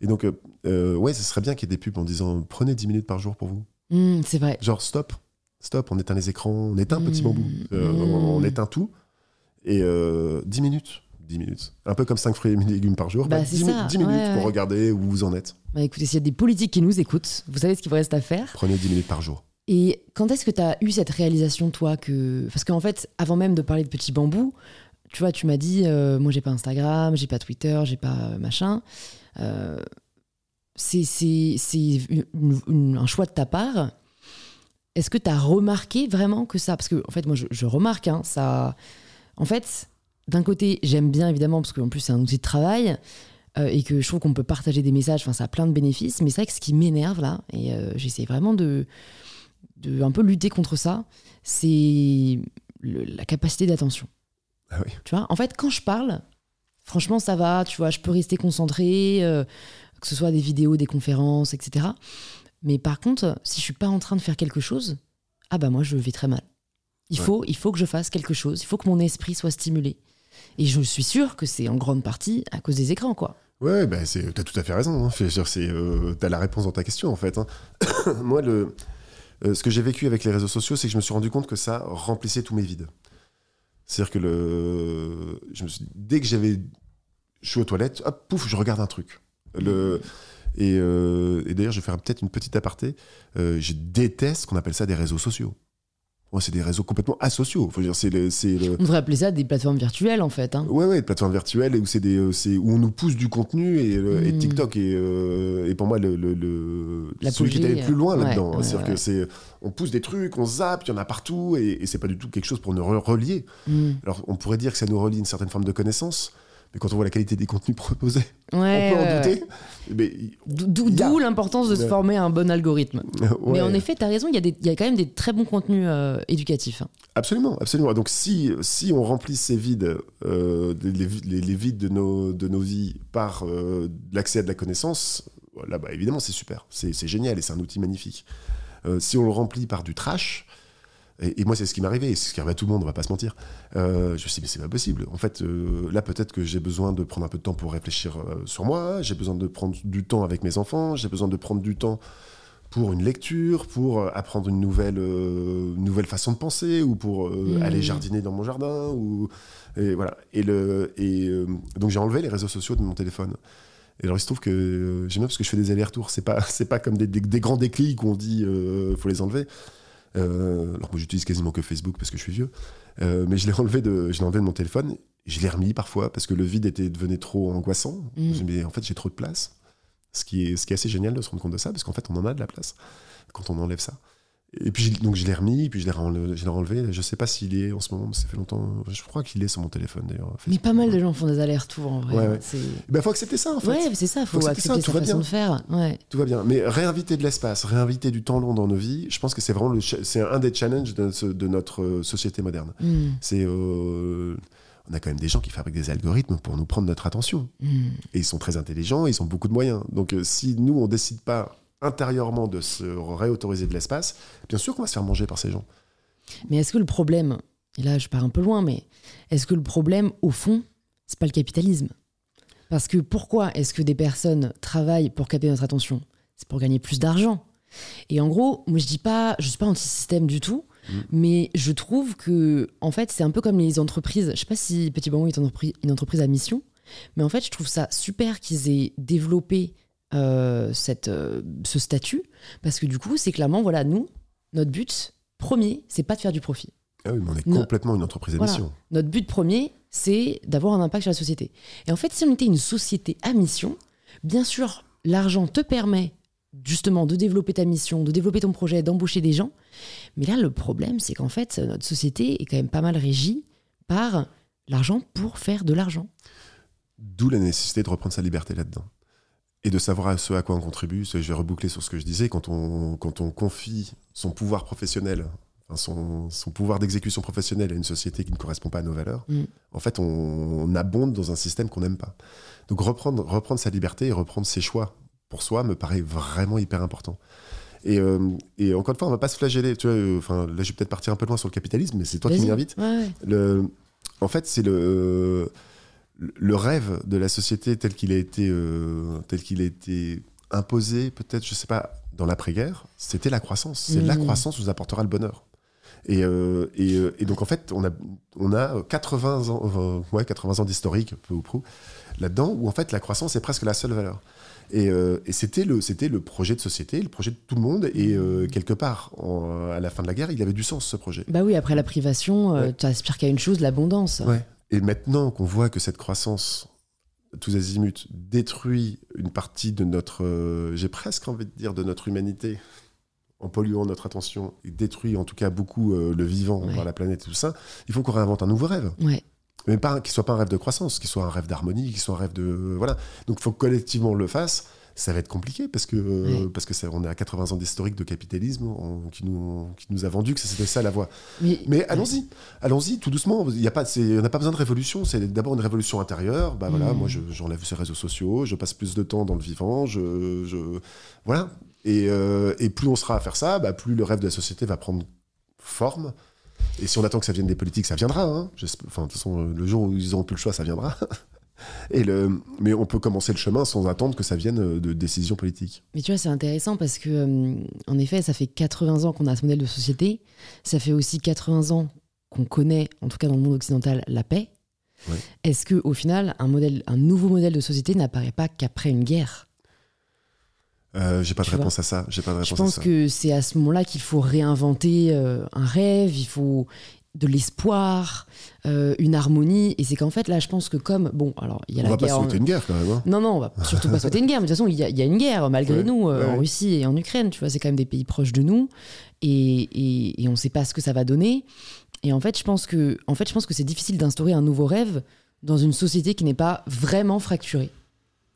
Et donc, euh, euh, ouais, ce serait bien qu'il y ait des pubs en disant prenez 10 minutes par jour pour vous. Mm, c'est vrai. Genre, stop, stop, on éteint les écrans, on éteint petit Mm. bambou, Euh, Mm. on, on éteint tout, et euh, 10 minutes. 10 minutes. Un peu comme 5 fruits et légumes par jour. Bah, Bah, c'est 10, mi- ça, 10 minutes ouais, pour regarder où vous en êtes. Bah écoutez, s'il y a des politiques qui nous écoutent, vous savez ce qu'il vous reste à faire. Prenez 10 minutes par jour. Et quand est-ce que tu as eu cette réalisation, toi, que. Parce qu'en fait, avant même de parler de Petit Bambou, tu vois, tu m'as dit, euh, moi, j'ai pas Instagram, j'ai pas Twitter, j'ai pas euh, machin. Euh, c'est un choix de ta part. Est-ce que tu as remarqué vraiment que ça? Parce que, en fait, moi, je, je remarque, hein, ça. En fait, d'un côté, j'aime bien, évidemment, parce qu'en plus, c'est un outil de travail. euh, et que je trouve qu'on peut partager des messages, enfin ça a plein de bénéfices, mais c'est vrai que ce qui m'énerve là, et euh, j'essaie vraiment de, de un peu lutter contre ça, c'est la capacité d'attention. Ah oui. Tu vois, en fait, quand je parle, franchement, ça va, tu vois, je peux rester concentré, euh, que ce soit des vidéos, des conférences, etc. Mais par contre, si je suis pas en train de faire quelque chose, ah bah moi, je vais très mal. Il, Ouais. faut, il faut que je fasse quelque chose, il faut que mon esprit soit stimulé. Et je suis sûre que c'est en grande partie à cause des écrans, quoi. Ouais, bah, c'est- t'as tout à fait raison. Hein. Euh, t'as la réponse dans ta question, en fait. hein. Moi, le, euh, ce que j'ai vécu avec les réseaux sociaux, c'est que je me suis rendu compte que ça remplissait tous mes vides. C'est-à-dire que le, je me suis, dès que j'avais, je suis aux toilettes, hop, pouf, je regarde un truc. Le, et, euh, et d'ailleurs, je vais faire peut-être une petite aparté. Euh, je déteste ce qu'on appelle ça des réseaux sociaux. Moi, c'est des réseaux complètement asociaux. Faut dire, c'est le, c'est le, On devrait appeler ça des plateformes virtuelles, en fait. hein. Ouais, ouais, des plateformes virtuelles où des, euh, où on nous pousse du contenu et, et Mm. TikTok est, euh, est pour moi le, le, le- La celui qui est allé plus loin ouais, là-dedans. ouais, C'est-à-dire ouais. que c'est, on pousse des trucs, on zappe, il y en a partout et, et c'est pas du tout quelque chose pour nous re- relier. Mm. Alors on pourrait dire que ça nous relie une certaine forme de connaissance, mais quand on voit la qualité des contenus proposés, Ouais, on peut en douter. Mais D'où l'importance de se former un bon algorithme. Mais en effet, tu as raison, il y, a y quand même des très bons contenus euh, éducatifs. hein. Absolument, absolument. Donc si, si on remplit ces vides, euh, les, les- les vides de nos, de nos vies par euh, l'accès à de la connaissance, là bah, évidemment c'est super, c'est génial et c'est un outil magnifique. Si on le remplit par du trash, et, et moi c'est ce qui m'est arrivé, et c'est ce qui arrive à tout le monde, on va pas se mentir, euh, je me suis dit mais c'est pas possible. En fait euh, là peut-être que j'ai besoin de prendre un peu de temps pour réfléchir euh, sur moi, j'ai besoin de prendre du temps avec mes enfants, j'ai besoin de prendre du temps pour une lecture, pour apprendre une nouvelle, euh, nouvelle façon de penser, ou pour euh, Mm. aller jardiner dans mon jardin, ou et voilà. Et le et euh, donc j'ai enlevé les réseaux sociaux de mon téléphone. Et alors il se trouve que j'aime bien parce que je fais des allers-retours. C'est pas c'est pas comme des, des- des grands déclics où on dit faut les enlever. Euh, alors moi j'utilise quasiment que Facebook parce que je suis vieux. Euh, mais je l'ai enlevé de je enlevé de mon téléphone. Je l'ai remis parfois parce que le vide était devenait trop angoissant. Mm. Je me suis dit, mais en fait j'ai trop de place. Ce qui, est, ce qui est assez génial de se rendre compte de ça, parce qu'en fait, on en a de la place quand on enlève ça. Et puis, donc, je l'ai remis, puis je l'ai renle- je l'ai enlevé. Je sais pas s'il est en ce moment, mais ça fait longtemps. Je crois qu'il est sur mon téléphone d'ailleurs. Mais pas mal de gens font des allers-retours en vrai. Ouais, ouais. C'est- Ben, faut accepter ça en fait. Ouais, c'est ça, faut, Faut accepter ça, accepter tout sa façon bien. de faire. Ouais. Tout va bien. Mais réinviter de l'espace, réinviter du temps long dans nos vies, je pense que c'est vraiment c'est un des challenges de, notre euh, société moderne. Mm, C'est. euh, on a quand même des gens qui fabriquent des algorithmes pour nous prendre notre attention. mm. Et ils sont très intelligents, ils ont beaucoup de moyens. Donc euh, si nous, on décide pas intérieurement de se réautoriser de l'espace, bien sûr qu'on va se faire manger par ces gens. Mais est-ce que le problème, et là je pars un peu loin, mais est-ce que le problème, au fond, c'est pas le capitalisme? Parce que pourquoi est-ce que des personnes travaillent pour capter notre attention? C'est pour gagner plus d'argent. Et en gros, moi je dis pas, je suis pas anti-système du tout, Mm. mais je trouve que en fait c'est un peu comme les entreprises. Je sais pas si Petit Bambou est une entreprise, à mission, mais en fait je trouve ça super qu'ils aient développé cette, euh, ce statut, parce que du coup c'est clairement voilà nous notre but premier c'est pas de faire du profit. Ah oui, mais on est complètement une entreprise à Voilà. mission. Notre but premier, c'est d'avoir un impact sur la société. Et en fait, si on était une société à mission, bien sûr, l'argent te permet justement de développer ta mission, de développer ton projet, d'embaucher des gens. Mais là, le problème, c'est qu'en fait, notre société est quand même pas mal régie par l'argent pour faire de l'argent. D'où la nécessité de reprendre sa liberté là-dedans. Et de savoir à ce à quoi on contribue. Je vais reboucler sur ce que je disais. Quand on, quand on confie son pouvoir professionnel, son, son, pouvoir d'exécution professionnelle à une société qui ne correspond pas à nos valeurs, Mm. en fait, on, on abonde dans un système qu'on n'aime pas. Donc reprendre, reprendre sa liberté et reprendre ses choix pour soi me paraît vraiment hyper important. Et, euh, et encore une fois, on va pas se flageller. Tu vois, euh, là, je vais peut-être partir un peu loin sur le capitalisme, mais c'est toi qui m'y invites. Ouais, ouais. Le, en fait, c'est le, le rêve de la société tel qu'il a été, euh, tel qu'il a été imposé, peut-être, je sais pas, dans l'après-guerre, c'était la croissance. C'est la Mhm. croissance nous apportera le bonheur. Et, euh, et, euh, et donc, en fait, on a, on a 80 ans, euh, ouais, 80 ans d'historique, peu ou prou, là-dedans, où en fait, la croissance est presque la seule valeur. Et, euh, et c'était le, projet de société, le projet de tout le monde. Et euh, quelque part, en- à la fin de la guerre, il avait du sens, ce projet. Bah oui, après la privation, euh, Ouais. tu aspires qu'à une chose, l'abondance. Ouais. Et maintenant qu'on voit que cette croissance, tous azimuts, détruit une partie de notre, euh, j'ai presque envie de dire, de notre humanité, en polluant notre attention, et détruit en tout cas beaucoup euh, le vivant, Ouais. la planète et tout ça, il faut qu'on réinvente un nouveau rêve. Ouais. Mais pas, qu'il soit pas un rêve de croissance, qu'il soit un rêve d'harmonie, qu'il soit un rêve de... euh, voilà. Donc il faut que collectivement on le fasse. Ça va être compliqué parce que euh, parce que ça, on est à 80 ans d'historique de capitalisme on- qui nous qui nous a vendu que c'était ça la voie. Mais, Mais allons-y, allons-y, tout doucement. Il y a pas, on n'a pas besoin de révolution. C'est d'abord une révolution intérieure. Bah voilà, Mm. moi je- j'enlève ces réseaux sociaux, je passe plus de temps dans le vivant, je, je- voilà. Et, euh, et plus on sera à faire ça, bah, plus le rêve de la société va prendre forme. Et si on attend que ça vienne des politiques, ça viendra. hein. Enfin, de toute façon, le jour où ils n'auront plus le choix, ça viendra. Et le, mais on peut commencer le chemin sans attendre que ça vienne de décisions politiques. Mais tu vois, c'est intéressant parce que, euh, en effet, ça fait 80 ans qu'on a ce modèle de société. Ça fait aussi 80 ans qu'on connaît, en tout cas dans le monde occidental, la paix. Ouais. Est-ce que, au final, un modèle, un nouveau modèle de société n'apparaît pas qu'après une guerre? Euh, j'ai pas de réponse à ça. J'ai pas Je pense que c'est à ce moment-là qu'il faut réinventer euh, un rêve. Il faut de l'espoir, euh, une harmonie. Et c'est qu'en fait, là, je pense que comme bon, alors il y a On la va pas guerre. en- souhaiter une guerre quand même. hein. Non, non, on va surtout pas souhaiter une guerre. Mais de toute façon, il y, a- il y a une guerre malgré Ouais, nous euh, ouais. en Russie et en Ukraine. Tu vois, c'est quand même des pays proches de nous et, et, et on ne sait pas ce que ça va donner. Et en fait, je pense que, en fait, je pense que c'est difficile d'instaurer un nouveau rêve dans une société qui n'est pas vraiment fracturée.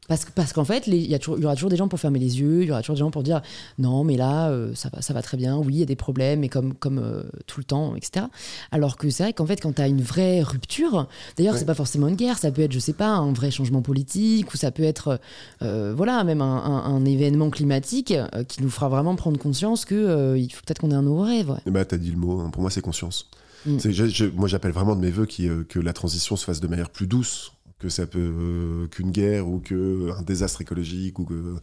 Parce que parce qu'en fait, il y, aura toujours des gens pour fermer les yeux, il y aura toujours des gens pour dire non, mais là, euh, ça, va, ça va très bien, oui, il y a des problèmes, mais comme, comme euh, tout le temps, etc. Alors que c'est vrai qu'en fait, quand tu as une vraie rupture, d'ailleurs, Ouais. c'est pas forcément une guerre, ça peut être, je sais pas, un vrai changement politique, ou ça peut être, euh, voilà, même un, un- un événement climatique qui nous fera vraiment prendre conscience que il faut peut-être qu'on ait un nouveau rêve. ouais. Eh ben, t'as dit le mot. hein. Pour moi, c'est conscience. Mm. C'est- je- je- moi, j'appelle vraiment de mes voeux qui, que la transition se fasse de manière plus douce que ça peut euh, qu'une guerre ou que un désastre écologique ou que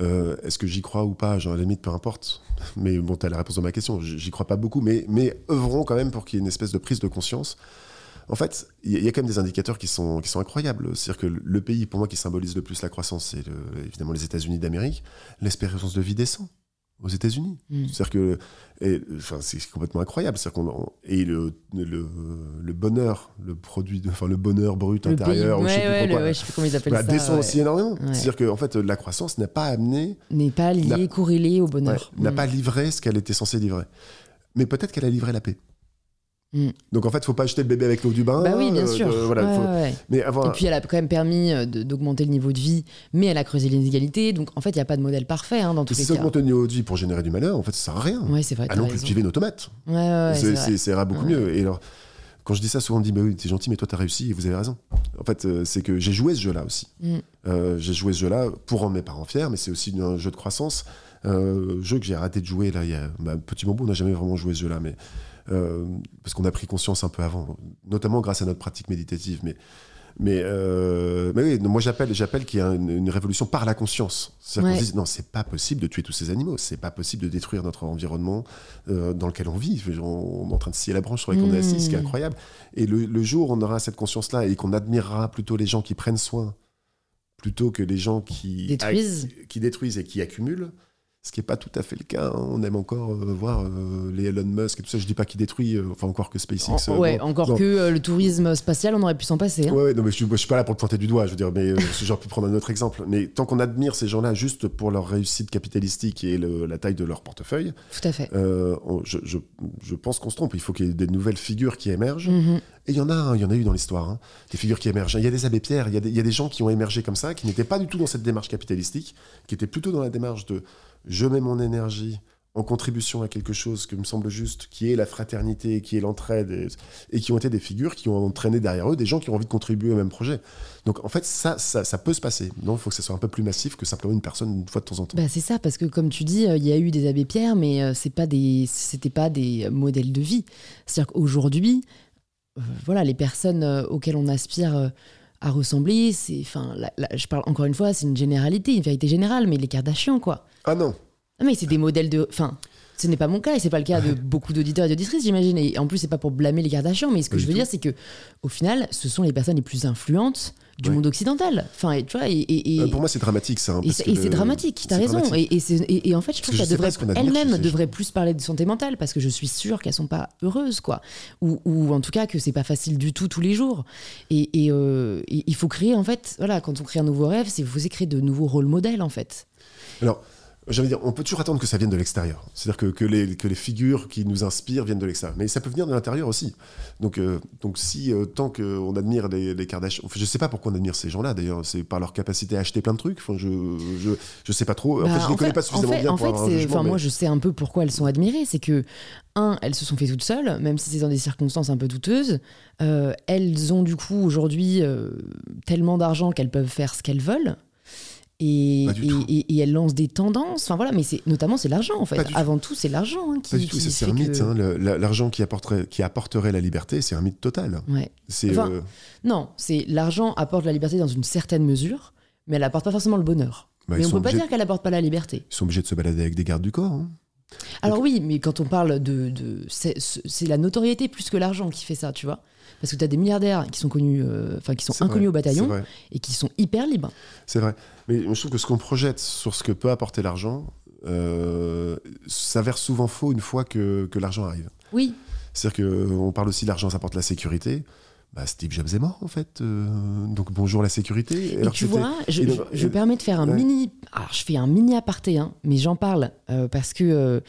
euh, est-ce que j'y crois ou pas? Genre à la limite, peu importe. Mais bon, t'as la réponse de ma question. J'y crois pas beaucoup, mais mais œuvrons quand même pour qu'il y ait une espèce de prise de conscience. En fait, il y, a- il y a quand même des indicateurs qui sont, qui sont incroyables. C'est-à-dire que le pays, pour moi, qui symbolise le plus la croissance, c'est le- évidemment les États-Unis d'Amérique. L'espérance de vie descend aux États-Unis. Mm. C'est-à-dire que et, enfin, c'est complètement incroyable. Qu'on on- et le, le, le bonheur, le produit, de- enfin le bonheur brut Le intérieur, pays- ou je sais ouais, plus ouais, quoi, ouais, je sais plus comment ils appellent bah, ça. descend ouais. aussi énormément. Ouais. C'est-à-dire que en fait, la croissance n'a pas amené, N'est pas lié, n'a- corrélé au ouais, bonheur. n'a Mm. pas livré ce qu'elle était censée livrer. Mais peut-être qu'elle a livré la paix. Mm. Donc en fait, faut pas jeter le bébé avec l'eau du bain. Bah oui, bien euh, sûr. de- voilà, Ouais, faut- ouais, ouais. Mais avoir, Et puis elle a quand même permis euh, d'augmenter le niveau de vie, mais elle a creusé les inégalités. Donc en fait, il n'y a pas de modèle parfait hein, dans tous si les ça cas. augmente le niveau de vie pour générer du malheur, en fait, ça sert à rien. Ouais, c'est vrai. Allons cultiver nos tomates. Ouais, C'est- ça ira beaucoup mieux. Et alors, quand je dis ça, souvent on me dit bah oui, t'es gentil, mais toi t'as réussi et vous avez raison. En fait, euh, c'est que j'ai joué ce jeu-là aussi. Mm. Euh, j'ai joué ce jeu-là pour rendre mes parents fiers, mais c'est aussi un jeu de croissance. Jeu que j'ai arrêté de jouer là. Il y a bah, petit Bambou, on n'a jamais vraiment joué ce jeu-là, mais euh, parce qu'on a pris conscience un peu avant, notamment grâce à notre pratique méditative. Mais mais, euh, mais oui, moi j'appelle, j'appelle qu'il y a une, une révolution par la conscience. C'est-à-dire qu'on Ouais. se dise, non, c'est pas possible de tuer tous ces animaux, c'est pas possible de détruire notre environnement euh, dans lequel on vit. On, on est en train de scier la branche sur laquelle on est assis, ce qui est Mm. incroyable. Et le, le jour où on aura cette conscience-là et qu'on admirera plutôt les gens qui prennent soin plutôt que les gens qui Détruisent. qui détruisent et qui accumulent, Ce qui n'est pas tout à fait le cas. hein. On aime encore euh, voir euh, les Elon Musk et tout ça. Je dis pas qu'il détruit, euh, enfin encore que SpaceX. En- ouais, encore que le tourisme spatial, on aurait pu s'en passer. hein. Ouais, ouais, non, mais je, je suis pas là pour te pointer du doigt, je veux dire, mais j'aurais pu prendre un autre exemple. Mais tant qu'on admire ces gens-là juste pour leur réussite capitalistique et le- la taille de leur portefeuille, Tout à fait. on- je, je- je pense qu'on se trompe. Il faut qu'il y ait des nouvelles figures qui émergent. Mhm. Et il y en a, il y en a eu dans l'histoire, hein, des figures qui émergent. Il y a des abbés Pierre, il y, a des- il y a des gens qui ont émergé comme ça, qui n'étaient pas du tout dans cette démarche capitalistique, qui étaient plutôt dans la démarche de je mets mon énergie en contribution à quelque chose qui me semble juste, qui est la fraternité, qui est l'entraide, et, qui ont été des figures qui ont entraîné derrière eux des gens qui ont envie de contribuer au même projet. Donc en fait, ça, ça, peut se passer. Non, il faut que ça soit un peu plus massif que simplement une personne une fois de temps en temps. Bah, c'est ça, parce que comme tu dis, euh, il y a eu des abbés Pierre, mais euh, c'est pas des, c'était pas des modèles de vie. C'est-à-dire qu'aujourd'hui, euh, voilà, les personnes auxquelles on aspire à ressembler, c'est, enfin, je parle encore une fois, c'est une généralité, une vérité générale, mais les Kardashians, quoi. Ah non, Ah, mais c'est des modèles de, enfin. Ce n'est pas mon cas et c'est pas le cas de beaucoup d'auditeurs et d'auditrices, j'imagine. Et en plus, c'est pas pour blâmer les Kardashians, mais ce que Pas je veux tout. dire, c'est que au final, ce sont les personnes les plus influentes du Ouais. monde occidental. Enfin, et, tu vois, et, et- et- Euh, pour moi c'est dramatique ça. hein, et c'est dramatique, t'as raison. dramatique. Et, en fait, je trouve qu'elle devrait, chez elle-même devrait plus parler de santé mentale parce que je suis sûre qu'elles sont pas heureuses, quoi. Ou, ou en tout cas que c'est pas facile du tout tous les jours. Et, et, euh, il faut créer, en fait, voilà, quand on crée un nouveau rêve, c'est faut créer de nouveaux rôles modèles, en fait. Alors, j'allais dire, on peut toujours attendre que ça vienne de l'extérieur. C'est-à-dire que, que, les, que les figures qui nous inspirent viennent de l'extérieur. Mais ça peut venir de l'intérieur aussi. Donc, euh, donc si euh, tant qu'on admire les, les Kardashians, enfin, je sais pas pourquoi on admire ces gens-là d'ailleurs, c'est par leur capacité à acheter plein de trucs. Enfin, je, je, je sais pas trop. en Bah, fait, je les en connais fait- pas suffisamment en fait, bien en pour fait, avoir un c'est- jugement. enfin, mais- moi, je sais un peu pourquoi elles sont admirées. C'est que, un, elles se sont fait toutes seules, même si c'est dans des circonstances un peu douteuses. Euh, elles ont du coup aujourd'hui tellement d'argent qu'elles peuvent faire ce qu'elles veulent. Et, elles lancent des tendances. Enfin voilà, mais c'est notamment c'est l'argent en fait. Tout. Avant tout, c'est l'argent hein, qui. Pas du tout, qui c'est un mythe. que- hein, L'argent qui apporterait, qui apporterait la liberté, c'est un mythe total. Ouais. C'est Enfin, euh, Non, c'est l'argent apporte la liberté dans une certaine mesure, mais elle apporte pas forcément le bonheur. bah, mais on peut pas dire qu'elle apporte pas la liberté. ils sont obligés de se balader avec des gardes du corps. hein. Alors oui, mais quand on parle de... de c'est la notoriété plus que l'argent qui fait ça, tu vois. Parce que tu as des milliardaires qui sont connus, euh, enfin qui sont inconnus vrai, au bataillon et qui sont hyper libres. C'est vrai. Mais je trouve que ce qu'on projette sur ce que peut apporter l'argent euh, s'avère souvent faux une fois que, que l'argent arrive. Oui, C'est-à-dire qu'on parle aussi de l'argent, ça apporte la sécurité. Bah, Steve Jobs est mort, en fait. euh, donc bonjour la sécurité. et tu vois, je, permets de faire un Ouais. mini... Alors je fais un mini aparté, hein, mais j'en parle euh, parce que...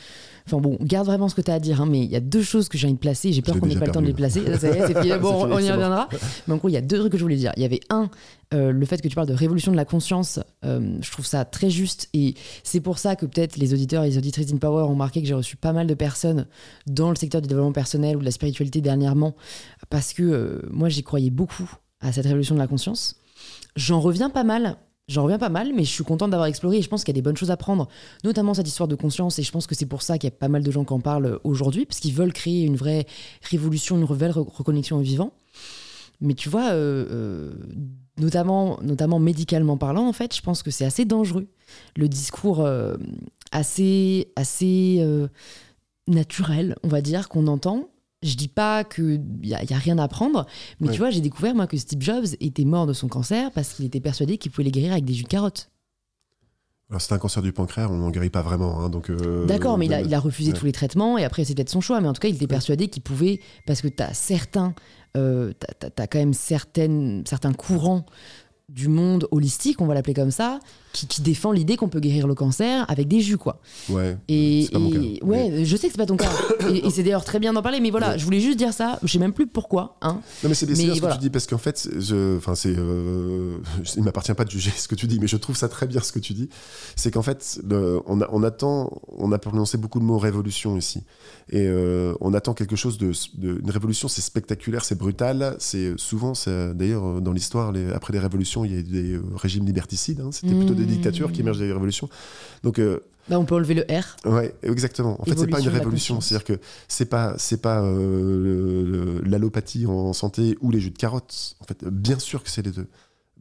Enfin bon, garde vraiment ce que tu as à dire, hein, mais il y a deux choses que j'ai envie de placer. J'ai peur qu'on n'ait pas le temps de les placer. Ça y est, c'est fini. Bon, fini, on y bon. reviendra. Mais en gros, il y a deux trucs que je voulais dire. Il y avait un, euh, le fait que tu parles de révolution de la conscience. euh, je trouve ça très juste. Et c'est pour ça que peut-être les auditeurs et les auditrices d'InPower ont remarqué que j'ai reçu pas mal de personnes dans le secteur du développement personnel ou de la spiritualité dernièrement. Parce que euh, moi, j'y croyais beaucoup à cette révolution de la conscience. J'en reviens pas mal. J'en reviens pas mal, mais je suis contente d'avoir exploré et je pense qu'il y a des bonnes choses à prendre, notamment cette histoire de conscience. Et je pense que c'est pour ça qu'il y a pas mal de gens qui en parlent aujourd'hui, parce qu'ils veulent créer une vraie révolution, une nouvelle re- reconnexion au vivant. Mais tu vois, euh, euh, notamment, notamment médicalement parlant, en fait, je pense que c'est assez dangereux. Le discours euh, assez, assez euh, naturel, on va dire, qu'on entend. Je dis pas qu'il n'y a, y a rien à apprendre, mais Ouais. tu vois, j'ai découvert, moi, que Steve Jobs était mort de son cancer parce qu'il était persuadé qu'il pouvait les guérir avec des jus de carotte. Alors c'est un cancer du pancréas, on n'en guérit pas vraiment. hein, donc, euh, D'accord, mais il a, il a refusé ouais. tous les traitements et après c'est peut-être son choix, mais en tout cas il était persuadé qu'il pouvait, parce que tu as certains, euh, quand même certaines, certains courants du monde holistique, on va l'appeler comme ça, qui, qui défend l'idée qu'on peut guérir le cancer avec des jus, quoi. Ouais. Et, pas mon et- cas, ouais, je sais que c'est pas ton cas. et et c'est d'ailleurs très bien d'en parler, mais voilà, Ouais. je voulais juste dire ça. Je sais même plus pourquoi. Hein. Non mais c'est bien ce voilà. que tu dis parce qu'en fait, je, enfin c'est, euh, il m'appartient pas de juger ce que tu dis, mais je trouve ça très bien ce que tu dis. C'est qu'en fait, le- on, a- on attend, on a prononcé beaucoup de mots révolution ici, et euh, on attend quelque chose de, de- une révolution. C'est spectaculaire, c'est brutal. C'est souvent, c'est- d'ailleurs, dans l'histoire, après les révolutions, il y a eu des euh, régimes liberticides. hein. C'était plutôt des Mmh. dictatures qui émergent des révolutions. Donc euh, Bah, on peut enlever le R. Ouais, exactement. En fait, c'est pas une Évolution révolution. C'est-à-dire que c'est pas, c'est pas euh, l'allopathie en santé ou les jus de carotte. En fait, bien sûr que c'est les deux.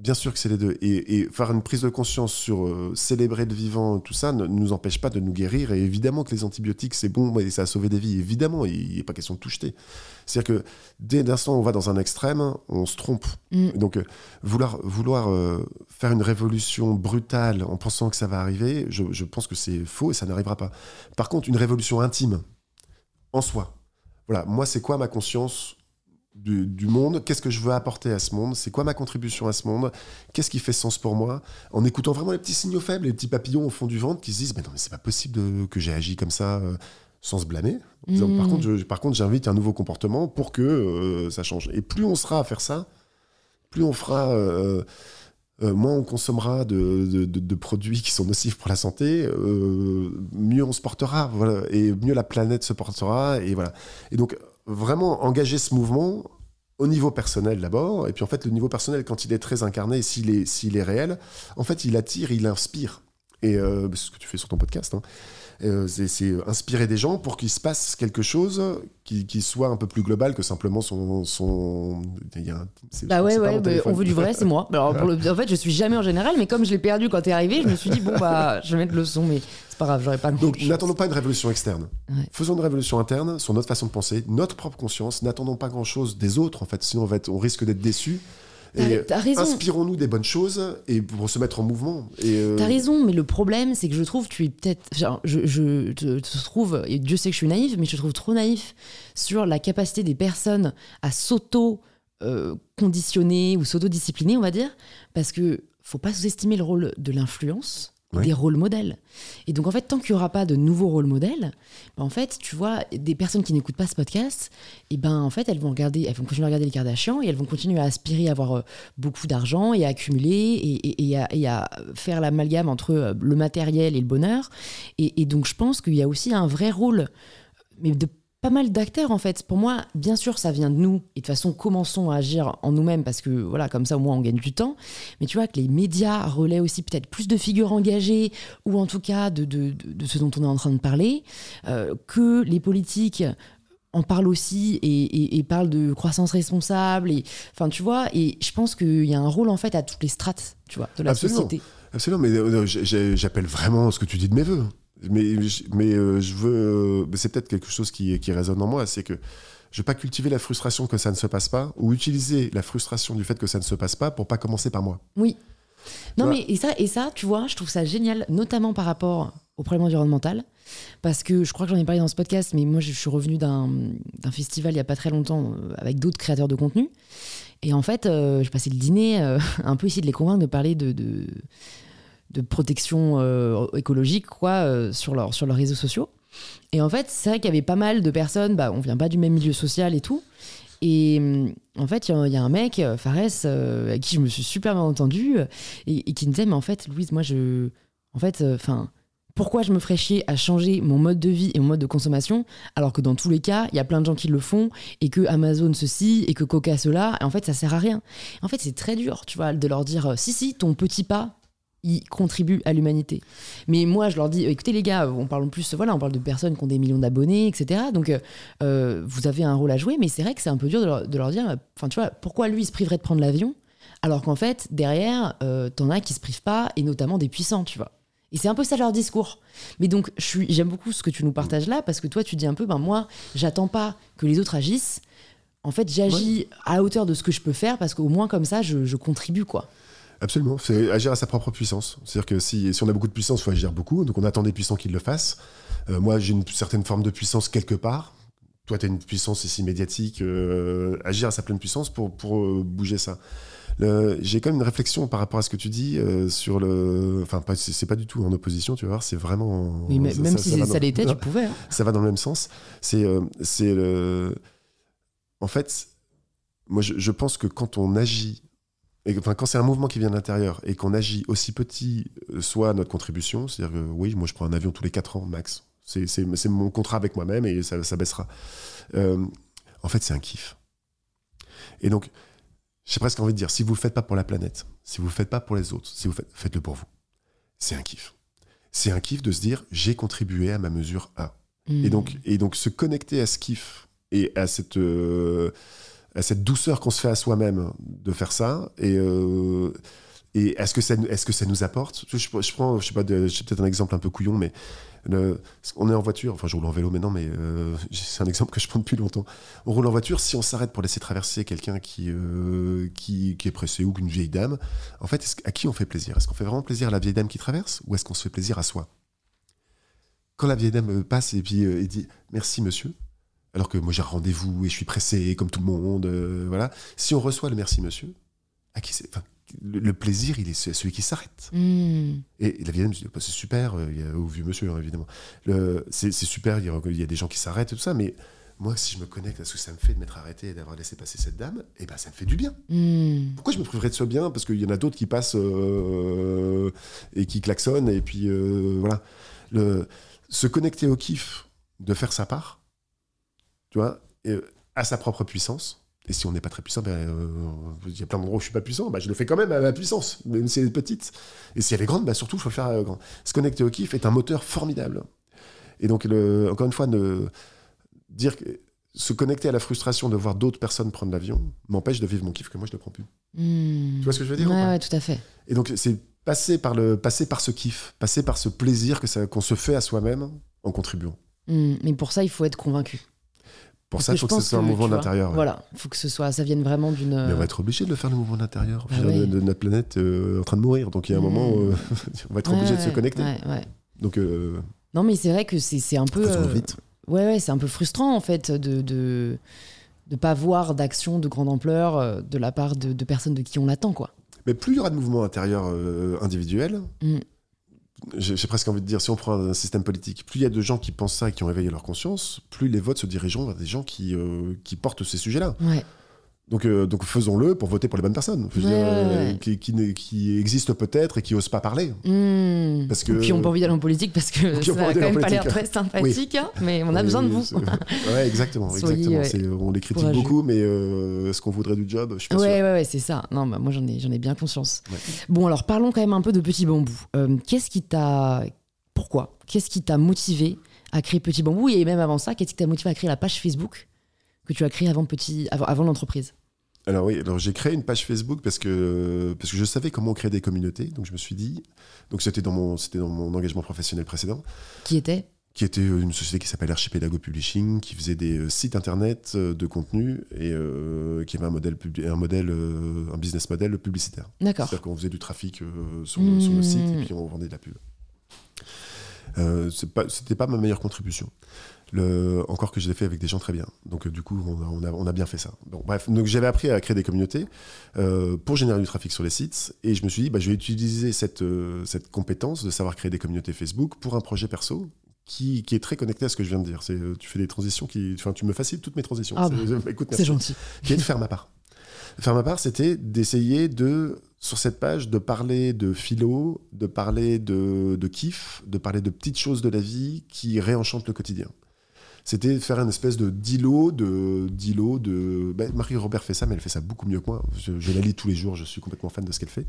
Bien sûr que c'est les deux. Et, faire une prise de conscience sur euh, célébrer le vivant, tout ça, ne nous empêche pas de nous guérir. Et évidemment que les antibiotiques, c'est bon et ça a sauvé des vies. Évidemment, il n'est pas question de tout jeter. C'est-à-dire que dès l'instant où on va dans un extrême, on se trompe. Mm. Donc, euh, vouloir, vouloir euh, faire une révolution brutale en pensant que ça va arriver, je, je pense que c'est faux et ça n'arrivera pas. Par contre, une révolution intime, en soi. Voilà, moi, c'est quoi ma conscience du, monde, qu'est-ce que je veux apporter à ce monde, c'est quoi ma contribution à ce monde, qu'est-ce qui fait sens pour moi, en écoutant vraiment les petits signaux faibles, les petits papillons au fond du ventre qui se disent mais non mais c'est pas possible que j'ai agi comme ça euh, sans se blâmer. Mmh. Par contre, par contre, j'invite un nouveau comportement pour que euh, ça change. Et plus on sera à faire ça, plus on fera, euh, moins on consommera de, produits qui sont nocifs pour la santé, mieux on se portera, voilà, et mieux la planète se portera, et voilà. Et donc vraiment engager ce mouvement au niveau personnel d'abord, et puis en fait le niveau personnel quand il est très incarné, s'il est, est réel, en fait il attire, il inspire. Et euh, c'est ce que tu fais sur ton podcast. Hein. Euh, c'est inspirer des gens pour qu'il se passe quelque chose qui, soit un peu plus global que simplement son. son... bah ouais, ouais, on veut du vrai, c'est moi. Alors, en fait, je suis jamais en général, mais comme je l'ai perdu quand t'es arrivé, je me suis dit, bon, bah, je vais mettre le son, mais c'est pas grave, j'aurais pas Donc, n'attendons pas une révolution externe. Faisons une révolution interne sur notre façon de penser, notre propre conscience. N'attendons pas grand chose des autres, en fait, sinon on, on risque d'être déçus. Et inspirons-nous des bonnes choses et pour se mettre en mouvement. Et euh, T'as raison, mais le problème, c'est que je trouve, tu es peut-être. Je, je, te, trouve, et Dieu sait que je suis naïf, mais je te trouve trop naïf sur la capacité des personnes à s'auto. Euh, ou s'auto-discipliner, on va dire, parce que faut pas sous-estimer le rôle de l'influence des rôles modèles. Et donc, en fait, tant qu'il n'y aura pas de nouveaux rôles modèles, ben, en fait, tu vois, des personnes qui n'écoutent pas ce podcast, et ben, en fait, elles vont, regarder, elles vont continuer à regarder les Kardashians et elles vont continuer à aspirer à avoir euh, beaucoup d'argent et à accumuler et, et à, faire l'amalgame entre euh, le matériel et le bonheur. Et, donc, je pense qu'il y a aussi un vrai rôle mais de pas mal d'acteurs en fait. Pour moi, bien sûr, ça vient de nous. Et de toute façon, commençons à agir en nous-mêmes parce que voilà, comme ça au moins on gagne du temps. Mais tu vois que les médias relaient aussi peut-être plus de figures engagées ou en tout cas de, de, de, ce dont on est en train de parler, euh, que les politiques en parlent aussi et, et, parlent de croissance responsable. Et enfin, tu vois. Et je pense qu'il y a un rôle en fait à toutes les strates, tu vois, de la société. Absolument, mais euh, j'appelle vraiment ce que tu dis de mes voeux mais, mais euh, je veux. c'est peut-être quelque chose qui, qui résonne en moi, c'est que je veux pas cultiver la frustration que ça ne se passe pas, ou utiliser la frustration du fait que ça ne se passe pas pour pas commencer par moi. Oui. Non, mais et ça, et ça, tu vois, je trouve ça génial, notamment par rapport au problème environnemental, parce que je crois que j'en ai parlé dans ce podcast, mais moi, je suis revenu d'un festival il y a pas très longtemps euh, avec d'autres créateurs de contenu, et en fait, euh, je passais le dîner un peu ici de les convaincre de parler de, de de protection euh, écologique quoi, euh, sur, sur leurs réseaux sociaux. Et en fait, c'est vrai qu'il y avait pas mal de personnes, bah, on vient pas du même milieu social et tout. Et en fait, il y, a un mec, euh, Fares, avec qui je me suis super bien entendu, et, qui me disait, mais en fait, Louise, moi, je... En fait, enfin... pourquoi je me ferais chier à changer mon mode de vie et mon mode de consommation alors que dans tous les cas, il y a plein de gens qui le font et que Amazon ceci et que Coca cela et en fait ça sert à rien. En fait, c'est très dur, tu vois, de leur dire si si, ton petit pas ils contribuent à l'humanité. Mais moi, je leur dis, écoutez les gars, on parle en plus, voilà, on parle de personnes qui ont des millions d'abonnés, etc. Donc, euh, vous avez un rôle à jouer, mais c'est vrai que c'est un peu dur de leur, dire, enfin, tu vois, pourquoi lui, il se priverait de prendre l'avion, alors qu'en fait, derrière, euh, t'en as qui se privent pas, et notamment des puissants, tu vois. Et c'est un peu ça leur discours. Mais donc, j'aime beaucoup ce que tu nous partages là, parce que toi, tu dis un peu, ben moi, j'attends pas que les autres agissent. En fait, j'agis à hauteur de ce que je peux faire, parce qu'au moins, comme ça, je, je contribue, quoi. Absolument, c'est agir à sa propre puissance. C'est-à-dire que si, si, on a beaucoup de puissance, il faut agir beaucoup. Donc on attend des puissants qui le fassent. Euh, moi, j'ai une certaine forme de puissance quelque part. Toi, tu as une puissance ici médiatique. Euh, agir à sa pleine puissance pour, pour euh, bouger ça. J'ai quand même une réflexion par rapport à ce que tu dis sur le. Enfin, c'est pas du tout en opposition, tu vas voir, c'est vraiment. Oui, mais même si ça, l'était, tu pouvais. Hein. Ça va dans le même sens. C'est c'est le. En fait, moi, je, je pense que quand on agit et, enfin, quand c'est un mouvement qui vient de l'intérieur et qu'on agit aussi petit euh, soit notre contribution, c'est-à-dire que oui, moi je prends un avion tous les 4 ans max, c'est mon contrat avec moi-même et ça, ça baissera. Euh, en fait, c'est un kiff. Et donc, j'ai presque envie de dire, si vous ne le faites pas pour la planète, si vous ne le faites pas pour les autres, si vous faites, faites-le pour vous. C'est un kiff. C'est un kiff de se dire, j'ai contribué à ma mesure A. Et, mmh. donc, et donc, se connecter à ce kiff et à cette. Euh, cette douceur qu'on se fait à soi-même de faire ça. Et, euh, est-ce que, ça, est que ça nous apporte? Je, je, prends, je sais pas, j'ai peut-être un exemple un peu couillon, mais on est en voiture, enfin je roule en vélo maintenant, mais euh, c'est un exemple que je prends depuis longtemps. On roule en voiture, si on s'arrête pour laisser traverser quelqu'un qui, euh, qui, est pressé ou une vieille dame, en fait, à qui on fait plaisir? Est-ce qu'on fait vraiment plaisir à la vieille dame qui traverse ou est-ce qu'on se fait plaisir à soi? Quand la vieille dame passe et puis et dit merci monsieur, alors que moi j'ai un rendez-vous et je suis pressé comme tout le monde, euh, voilà. Si on reçoit le merci monsieur, à qui c'est le, plaisir, il est celui qui s'arrête. Hmm. Et la vieille dame dit bah, c'est super, euh, il y a, au vieux monsieur hein, évidemment. C'est super, il y, a, il y, a, des gens qui s'arrêtent et tout ça, mais moi si je me connecte à ce que ça me fait de m'être arrêté et d'avoir laissé passer cette dame, eh ben ça me fait du bien. Hmm. Pourquoi je me priverais de ce bien? Parce qu'il y en a d'autres qui passent euh, et qui klaxonnent et puis voilà. Le, se connecter au kiff de faire sa part tu vois, euh, à sa propre puissance. Et si on n'est pas très puissant, ben, euh, il y a plein d'endroits où je suis pas puissant, ben, je le fais quand même à ma puissance, même si elle est petite. Et si elle est grande, ben, surtout, il faut le faire euh, grand. Se connecter au kiff est un moteur formidable. Et donc, le, encore une fois, ne, dire que se connecter à la frustration de voir d'autres personnes prendre l'avion m'empêche de vivre mon kiff que moi je ne prends plus. Hmm. Tu vois ce que je veux dire Ouais, ouais tout à fait. Et donc, c'est passer par, le, passer par ce kiff, passer par ce plaisir que qu'on se fait à soi-même en contribuant. Hmm. Mais pour ça, il faut être convaincu. Pour ça, il faut que ce soit un mouvement d'intérieur. Voilà, il faut que ce soit, ça vienne vraiment d'une. Mais on va être obligé de le faire, le mouvement d'intérieur. Ah de, notre planète euh, en train de mourir. Donc il y a un moment, où on va être obligé de se connecter. Donc. Euh, non, mais c'est vrai que c'est un peu. Euh, vite. Ouais, ouais, c'est un peu frustrant en fait de de de pas voir d'action de grande ampleur de la part de, personnes de qui on attend, quoi. Mais plus il y aura de mouvements intérieurs individuels, mm j'ai presque envie de dire, si on prend un système politique, plus il y a de gens qui pensent ça et qui ont éveillé leur conscience, plus les votes se dirigeront vers des gens qui, euh, portent ces sujets-là. Donc, euh, donc faisons-le pour voter pour les bonnes personnes, euh, qui, qui, existent peut-être et qui osent pas parler. Mmh. Parce que, qui n'ont pas envie d'aller en politique parce que ça n'a quand même pas l'air très sympathique, hein, mais on a besoin de vous. ouais, exactement. exactement. on les critique beaucoup, mais euh, est-ce qu'on voudrait du job? Je suis pas ouais, sûr. Ouais, ouais, c'est ça. Non, bah, moi j'en ai, j'en ai bien conscience. Bon, alors parlons quand même un peu de Petit Bambou. qu'est-ce qui t'a. Pourquoi? Qu'est-ce qui t'a motivé à créer Petit Bambou? Et même avant ça, qu'est-ce qui t'a motivé à créer la page Facebook que tu as créée avant, petit, avant, avant l'entreprise? Alors oui, alors j'ai créé une page Facebook parce que, parce que je savais comment créer des communautés. Donc je me suis dit, donc c'était dans mon, c'était dans mon engagement professionnel précédent. Qui était? Qui était une société qui s'appelle Archipelago Publishing, qui faisait des euh, sites internet euh, de contenu et euh, qui avait un modèle, un modèle, un business model publicitaire. D'accord. C'est-à-dire qu'on faisait du trafic sur, le, sur, le, site et mmh. puis on vendait de la pub. Euh, c'était pas ma meilleure contribution. Le, encore que je l'ai fait avec des gens très bien. Donc euh, du coup, on a, on, a, bien fait ça. Bon, bref, donc j'avais appris à créer des communautés euh, pour générer du trafic sur les sites, et je me suis dit, bah, je vais utiliser cette, euh, cette compétence de savoir créer des communautés Facebook pour un projet perso. Qui, qui, est très connecté à ce que je viens de dire. C'est, tu fais des transitions qui, enfin, tu me facilites toutes mes transitions. Ah bah, c'est gentil. Qui est de faire ma part. Faire ma part, c'était d'essayer de, sur cette page, de parler de philo, de parler de, de kiff, de parler de petites choses de la vie qui réenchantent le quotidien c'était faire une espèce de d'îlot de d'îlot de ben, Marie Robert fait ça mais elle fait ça beaucoup mieux que moi. Je, la lis tous les jours je suis complètement fan de ce qu'elle fait.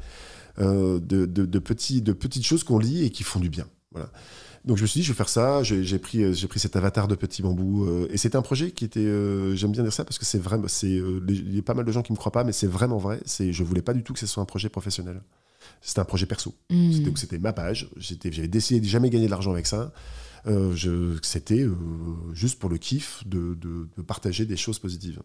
Euh, de, de, petits de petites choses qu'on lit et qui font du bien. Voilà. Donc je me suis dit je vais faire ça. J'ai pris j'ai pris cet avatar de petit bambou euh, et c'est un projet qui était euh, j'aime bien dire ça parce que c'est vraiment c'est il y a pas mal de gens qui me croient pas mais c'est vraiment vrai. C'est je voulais pas du tout que ce soit un projet professionnel. C'était un projet perso. Mmh. c'était ma page. J'avais décidé de jamais gagner de l'argent avec ça euh, c'était euh, juste pour le kiff de, partager des choses positives.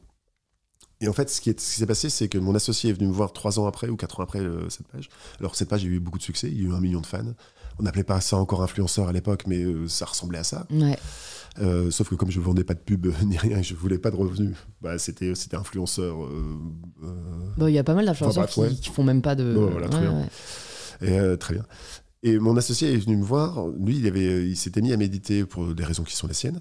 Et en fait, ce qui s'est passé, c'est que mon associé est venu me voir trois ans après ou quatre ans après euh, cette page. Alors, cette page a eu beaucoup de succès, il y a eu un million de fans. On n'appelait pas ça encore influenceur à l'époque, mais ça ressemblait à ça. sauf que comme je ne vendais pas de pub ni rien, je voulais pas de revenus. Bah, c'était c'était influenceur. Il y a pas mal d'influenceurs qui, font même pas de. voilà, très bien. Et, très bien. Et mon associé est venu me voir. Lui, il, avait, il s'était mis à méditer pour des raisons qui sont les siennes.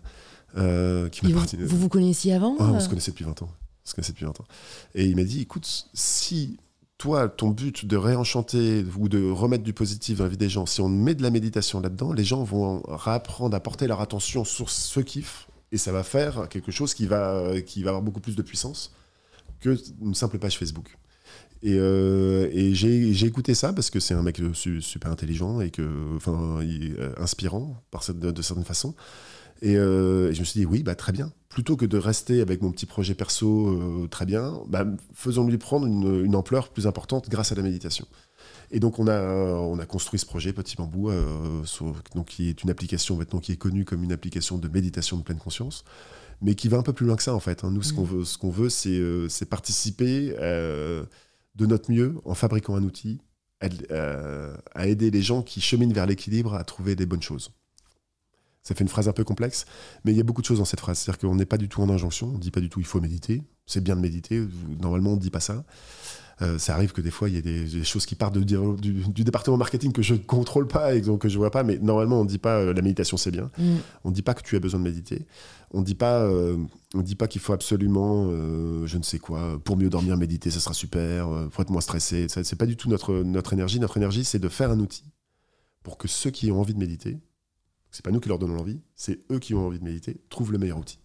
Euh, qui vous, vous, vous connaissiez avant On se connaissait depuis 20 ans. On se connaissait depuis 20 ans. Et il m'a dit, écoute, si toi, ton but de réenchanter ou de remettre du positif dans la vie des gens, si on met de la méditation là-dedans, les gens vont réapprendre à porter leur attention sur ce kiff et ça va faire quelque chose qui va, qui va avoir beaucoup plus de puissance qu'une simple page Facebook. Et, euh, et j'ai écouté ça parce que c'est un mec super intelligent et que, enfin, euh, inspirant par cette, de, certaine façon. Et, euh, et je me suis dit, oui, bah, très bien. Plutôt que de rester avec mon petit projet perso, euh, très bien, bah, faisons-lui prendre une, une ampleur plus importante grâce à la méditation. Et donc on a, on a construit ce projet Petit Bambou, sur- donc, qui est une application maintenant qui est connue comme une application de méditation de pleine conscience, mais qui va un peu plus loin que ça en fait. hein. Nous, ce Mhm. qu'on veut, ce qu'on veut, c'est, euh, participer euh, de notre mieux en fabriquant un outil à, euh, aider les gens qui cheminent vers l'équilibre à trouver des bonnes choses. Ça fait une phrase un peu complexe, mais il y a beaucoup de choses dans cette phrase. C'est-à-dire qu'on n'est pas du tout en injonction, on ne dit pas du tout il faut méditer. C'est bien de méditer, normalement on ne dit pas ça. Euh, ça arrive que des fois il y a des, des choses qui partent de- du, du département marketing que je ne contrôle pas et donc que je vois pas, mais normalement on ne dit pas euh, la méditation c'est bien. Mm. On ne dit pas que tu as besoin de méditer. On ne dit pas, euh, on dit pas qu'il faut absolument, je ne sais quoi, pour mieux dormir, méditer, ça sera super, pour être moins stressé. Ça, C'est pas du tout notre, notre énergie. Notre énergie, c'est de faire un outil pour que ceux qui ont envie de méditer, c'est pas nous qui leur donnons l'envie, c'est eux qui ont envie de méditer, trouvent le meilleur outil.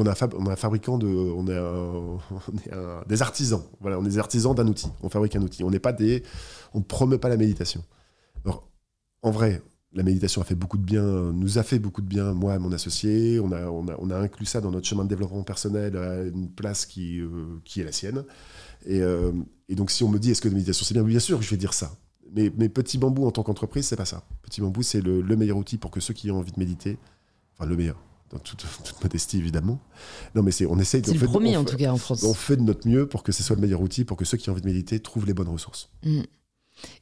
On a, un fabricant de, on est, des artisans. Voilà, on est des artisans d'un outil. On fabrique un outil. On n'est pas des, on promeut pas la méditation. En vrai, la méditation a fait beaucoup de bien, nous a fait beaucoup de bien, moi mon associé. On a, inclus ça dans notre chemin de développement personnel à une place qui, euh, est la sienne. Et, euh, et donc, si on me dit est-ce que la méditation c'est bien, bien sûr, je vais dire ça. Mais, mais Petit Bambou en tant qu'entreprise, c'est pas ça. Petit Bambou, c'est le, le meilleur outil pour que ceux qui ont envie de méditer, enfin le meilleur, dans toute, toute modestie évidemment. Non, mais c'est, on essaye. C'est le fait- premier on en tout cas en France. On fait de notre mieux pour que ce soit le meilleur outil, pour que ceux qui ont envie de méditer trouvent les bonnes ressources.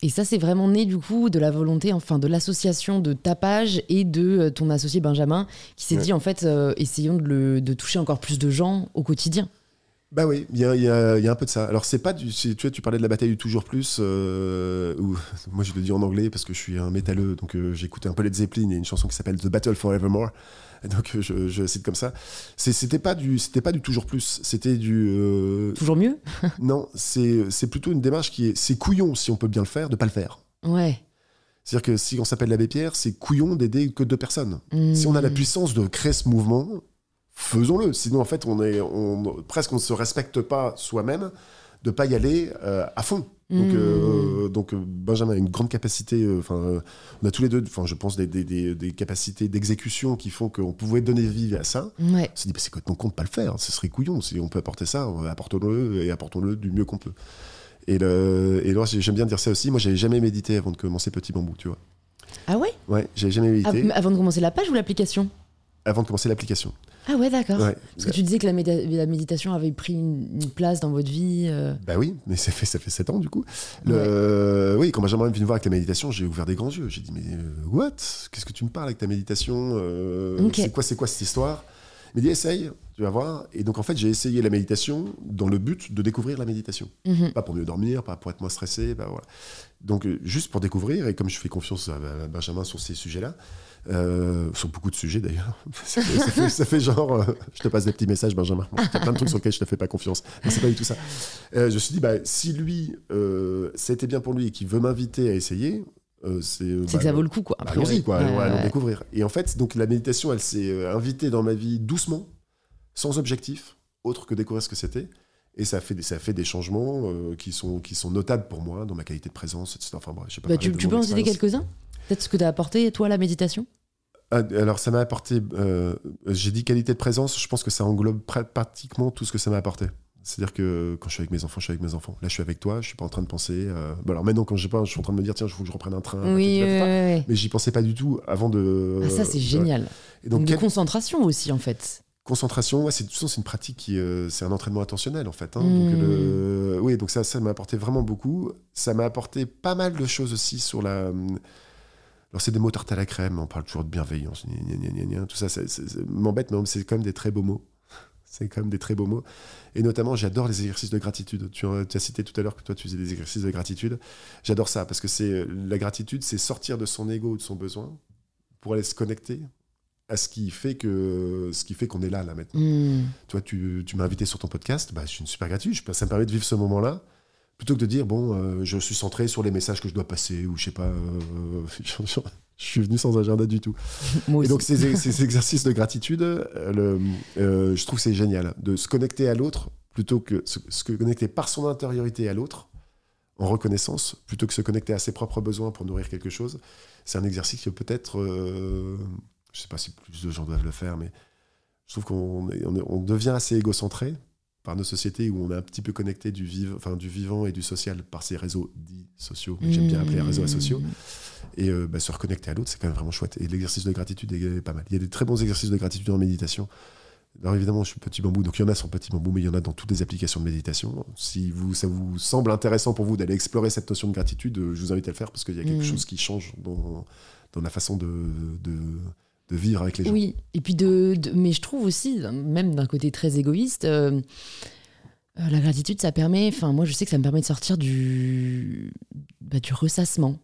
Et ça, c'est vraiment né du coup de la volonté, enfin de l'association de tapage et de euh, ton associé Benjamin, qui s'est Ouais. dit en fait, euh, essayons de, le- de toucher encore plus de gens au quotidien. Bah oui, il y y a- il y a un peu de ça. Alors c'est pas du, tu vois, tu parlais de la bataille du toujours plus. euh, où, moi je le dis en anglais parce que je suis un métalleux, donc euh, j'écoutais un peu Led Zeppelin et une chanson qui s'appelle The Battle Forevermore. Et donc je, je cite comme ça. C'était pas du, c'était pas du toujours plus. C'était du, euh, Toujours mieux? Non, c'est plutôt une démarche qui est, c'est couillon si on peut bien le faire, de pas le faire. Ouais. C'est-à-dire que si on s'appelle l'abbé Pierre, c'est couillon d'aider que deux personnes. Si on a la Mm. puissance de créer ce mouvement, faisons-le. Sinon, en fait, on est, on, presque on ne se respecte pas soi-même de pas y aller euh, à fond. Donc, Mm. euh, donc euh, Benjamin a une grande capacité. Enfin, euh, on a tous les deux, enfin, je pense des, des- des- des capacités d'exécution qui font qu'on pouvait donner vie à ça. Ouais. On s'est dit, bah, c'est complètement con de pas le faire. Ce serait couillon. Si on peut apporter ça, apportons-le et apportons-le du mieux qu'on peut. Et, le, et j'aime bien dire ça aussi. Moi, j'avais jamais médité avant de commencer Petit Bambou, tu vois. Ah ouais? Ouais, j'avais jamais médité Avant de commencer la page ou l'application? Avant de commencer l'application. Ah ouais, d'accord. Ouais. Parce que tu disais que la, méditation avait pris une, une place dans votre vie. euh. Bah oui, mais ça fait, ça fait 7 ans du coup. Le, Oui, quand Benjamin est venu me voir avec la méditation, j'ai ouvert des grands yeux. J'ai dit, mais euh, what? Qu'est-ce que tu me parles avec ta méditation Euh, Ok. C'est quoi, cette histoire? Il m'a dit, essaye, tu vas voir. Et donc en fait, j'ai essayé la méditation dans le but de découvrir la méditation. Mhm. Pas pour mieux dormir, pas pour être moins stressé, bah voilà. Donc euh, juste pour découvrir, et comme je fais confiance à Benjamin sur ces sujets-là, euh, sur beaucoup de sujets d'ailleurs, ça, fait- ça fait, ça fait genre, euh, je te passe des petits messages Benjamin, il y a plein de trucs sur lesquels je te fais pas confiance, mais c'est pas du tout ça. Euh, je me suis dit, bah, si lui, euh, été bien pour lui et qu'il veut m'inviter à essayer, c'est... C'est bah, que ça vaut le coup, quoi. bah, allons-y, quoi, allons, allons découvrir. Et en fait, donc la méditation, elle s'est invitée dans ma vie doucement, sans objectif, autre que découvrir ce que c'était. Et ça a fait des, ça fait des changements qui, sont, qui sont notables pour moi dans ma qualité de présence, etc. Enfin, bref, je sais pas Bah, tu, tu peux en citer quelques-uns? Peut-être ce que tu as apporté, toi, la méditation? Ah, Alors, ça m'a apporté. euh, J'ai dit qualité de présence, je pense que ça englobe pr- pratiquement tout ce que ça m'a apporté. C'est-à-dire que quand je suis avec mes enfants, je suis avec mes enfants. Là, je suis avec toi, je suis pas en train de penser. euh, bah alors maintenant, quand j'ai pas, je suis en train de me dire, tiens, il faut que je reprenne un train. Oui, ouais, ouais. Mais j'y pensais pas du tout avant de. Ah, ça, c'est génial. Et Donc, quelle- concentration aussi, en fait. concentration, ouais, c'est de toute façon, c'est une pratique qui, euh, c'est un entraînement attentionnel en fait. hein. Donc, le- oui, donc ça, ça m'a apporté vraiment beaucoup. Ça m'a apporté pas mal de choses aussi sur la. Alors c'est des mots tarte à la crème, on parle toujours de bienveillance, gna, gna, gna, tout ça, ça, ça- ça m'embête, mais c'est quand même des très beaux mots. C'est quand même des très beaux mots. Et notamment, j'adore les exercices de gratitude. Tu, as- cité tout à l'heure que toi, tu faisais des exercices de gratitude. J'adore ça parce que c'est la gratitude, c'est sortir de son ego ou de son besoin pour aller se connecter à ce qui fait que ce qui fait qu'on est là là maintenant. Hmm. Toi, tu, tu m'as invité sur ton podcast, bah, je suis une super gratitude. Ça me permet de vivre ce moment-là, plutôt que de dire bon, euh, je suis centré sur les messages que je dois passer ou je sais pas. euh, je, suis venu sans agenda du tout. Moi Et donc ces, ces exercices de gratitude, euh, le- euh, je trouve que c'est génial de se connecter à l'autre plutôt que se, se connecter par son intériorité à l'autre en reconnaissance plutôt que se connecter à ses propres besoins pour nourrir quelque chose. C'est un exercice qui peut être, euh, je sais pas si plus de gens doivent le faire, mais je trouve qu'on on, on devient assez égocentré par nos sociétés où on est un petit peu connecté du, vive, enfin, du vivant et du social par ces réseaux dits sociaux, que j'aime bien appeler réseaux sociaux. Et euh, bah, se reconnecter à l'autre, c'est quand même vraiment chouette. Et l'exercice de gratitude est pas mal. Il y a des très bons exercices de gratitude en méditation. Alors évidemment, je suis petit bambou, donc il y en a sur petit bambou, mais il y en a dans toutes les applications de méditation. Si vous, ça vous semble intéressant pour vous d'aller explorer cette notion de gratitude, je vous invite à le faire parce qu'il y a quelque mmh. chose qui change dans, dans la façon de, de, de, vivre avec les gens. Oui, et puis de, mais je trouve aussi, même d'un côté très égoïste, euh, euh, la gratitude, ça permet, enfin moi je sais que ça me permet de sortir du, bah, du ressassement.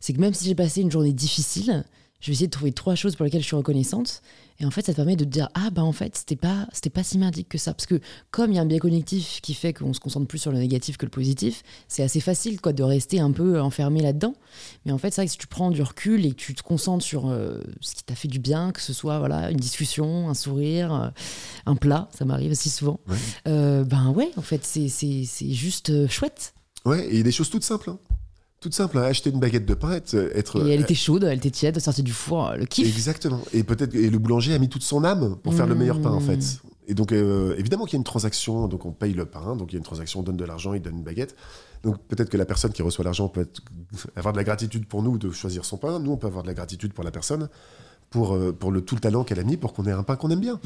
C'est que même si j'ai passé une journée difficile, je vais essayer de trouver trois choses pour lesquelles je suis reconnaissante. Et en fait, ça te permet de te dire ah bah en fait c'était pas c'était pas si merdique que ça parce que comme il y a un biais cognitif qui fait qu'on se concentre plus sur le négatif que le positif, c'est assez facile quoi de rester un peu enfermé là-dedans. Mais en fait, c'est vrai que si tu prends du recul et que tu te concentres sur euh, ce qui t'a fait du bien, que ce soit voilà une discussion, un sourire, euh, un plat, ça m'arrive aussi souvent. Euh, ben ouais, en fait c'est c'est juste chouette. Ouais, et des choses toutes simples. Hein toute simple, hein, acheter une baguette de pain, être, et elle était chaude, elle était tiède, sortie du four, le kiff. Exactement. Et peut-être et le boulanger a mis toute son âme pour faire le meilleur pain en fait. Mmh. Et donc euh, évidemment qu'il y a une transaction, donc on paye le pain, donc il y a une transaction, on donne de l'argent, il donne une baguette. Donc peut-être que la personne qui reçoit l'argent peut avoir de la gratitude pour nous de choisir son pain. Nous on peut avoir de la gratitude pour la personne pour, euh, pour le, tout le talent qu'elle a mis pour qu'on ait un pain qu'on aime bien.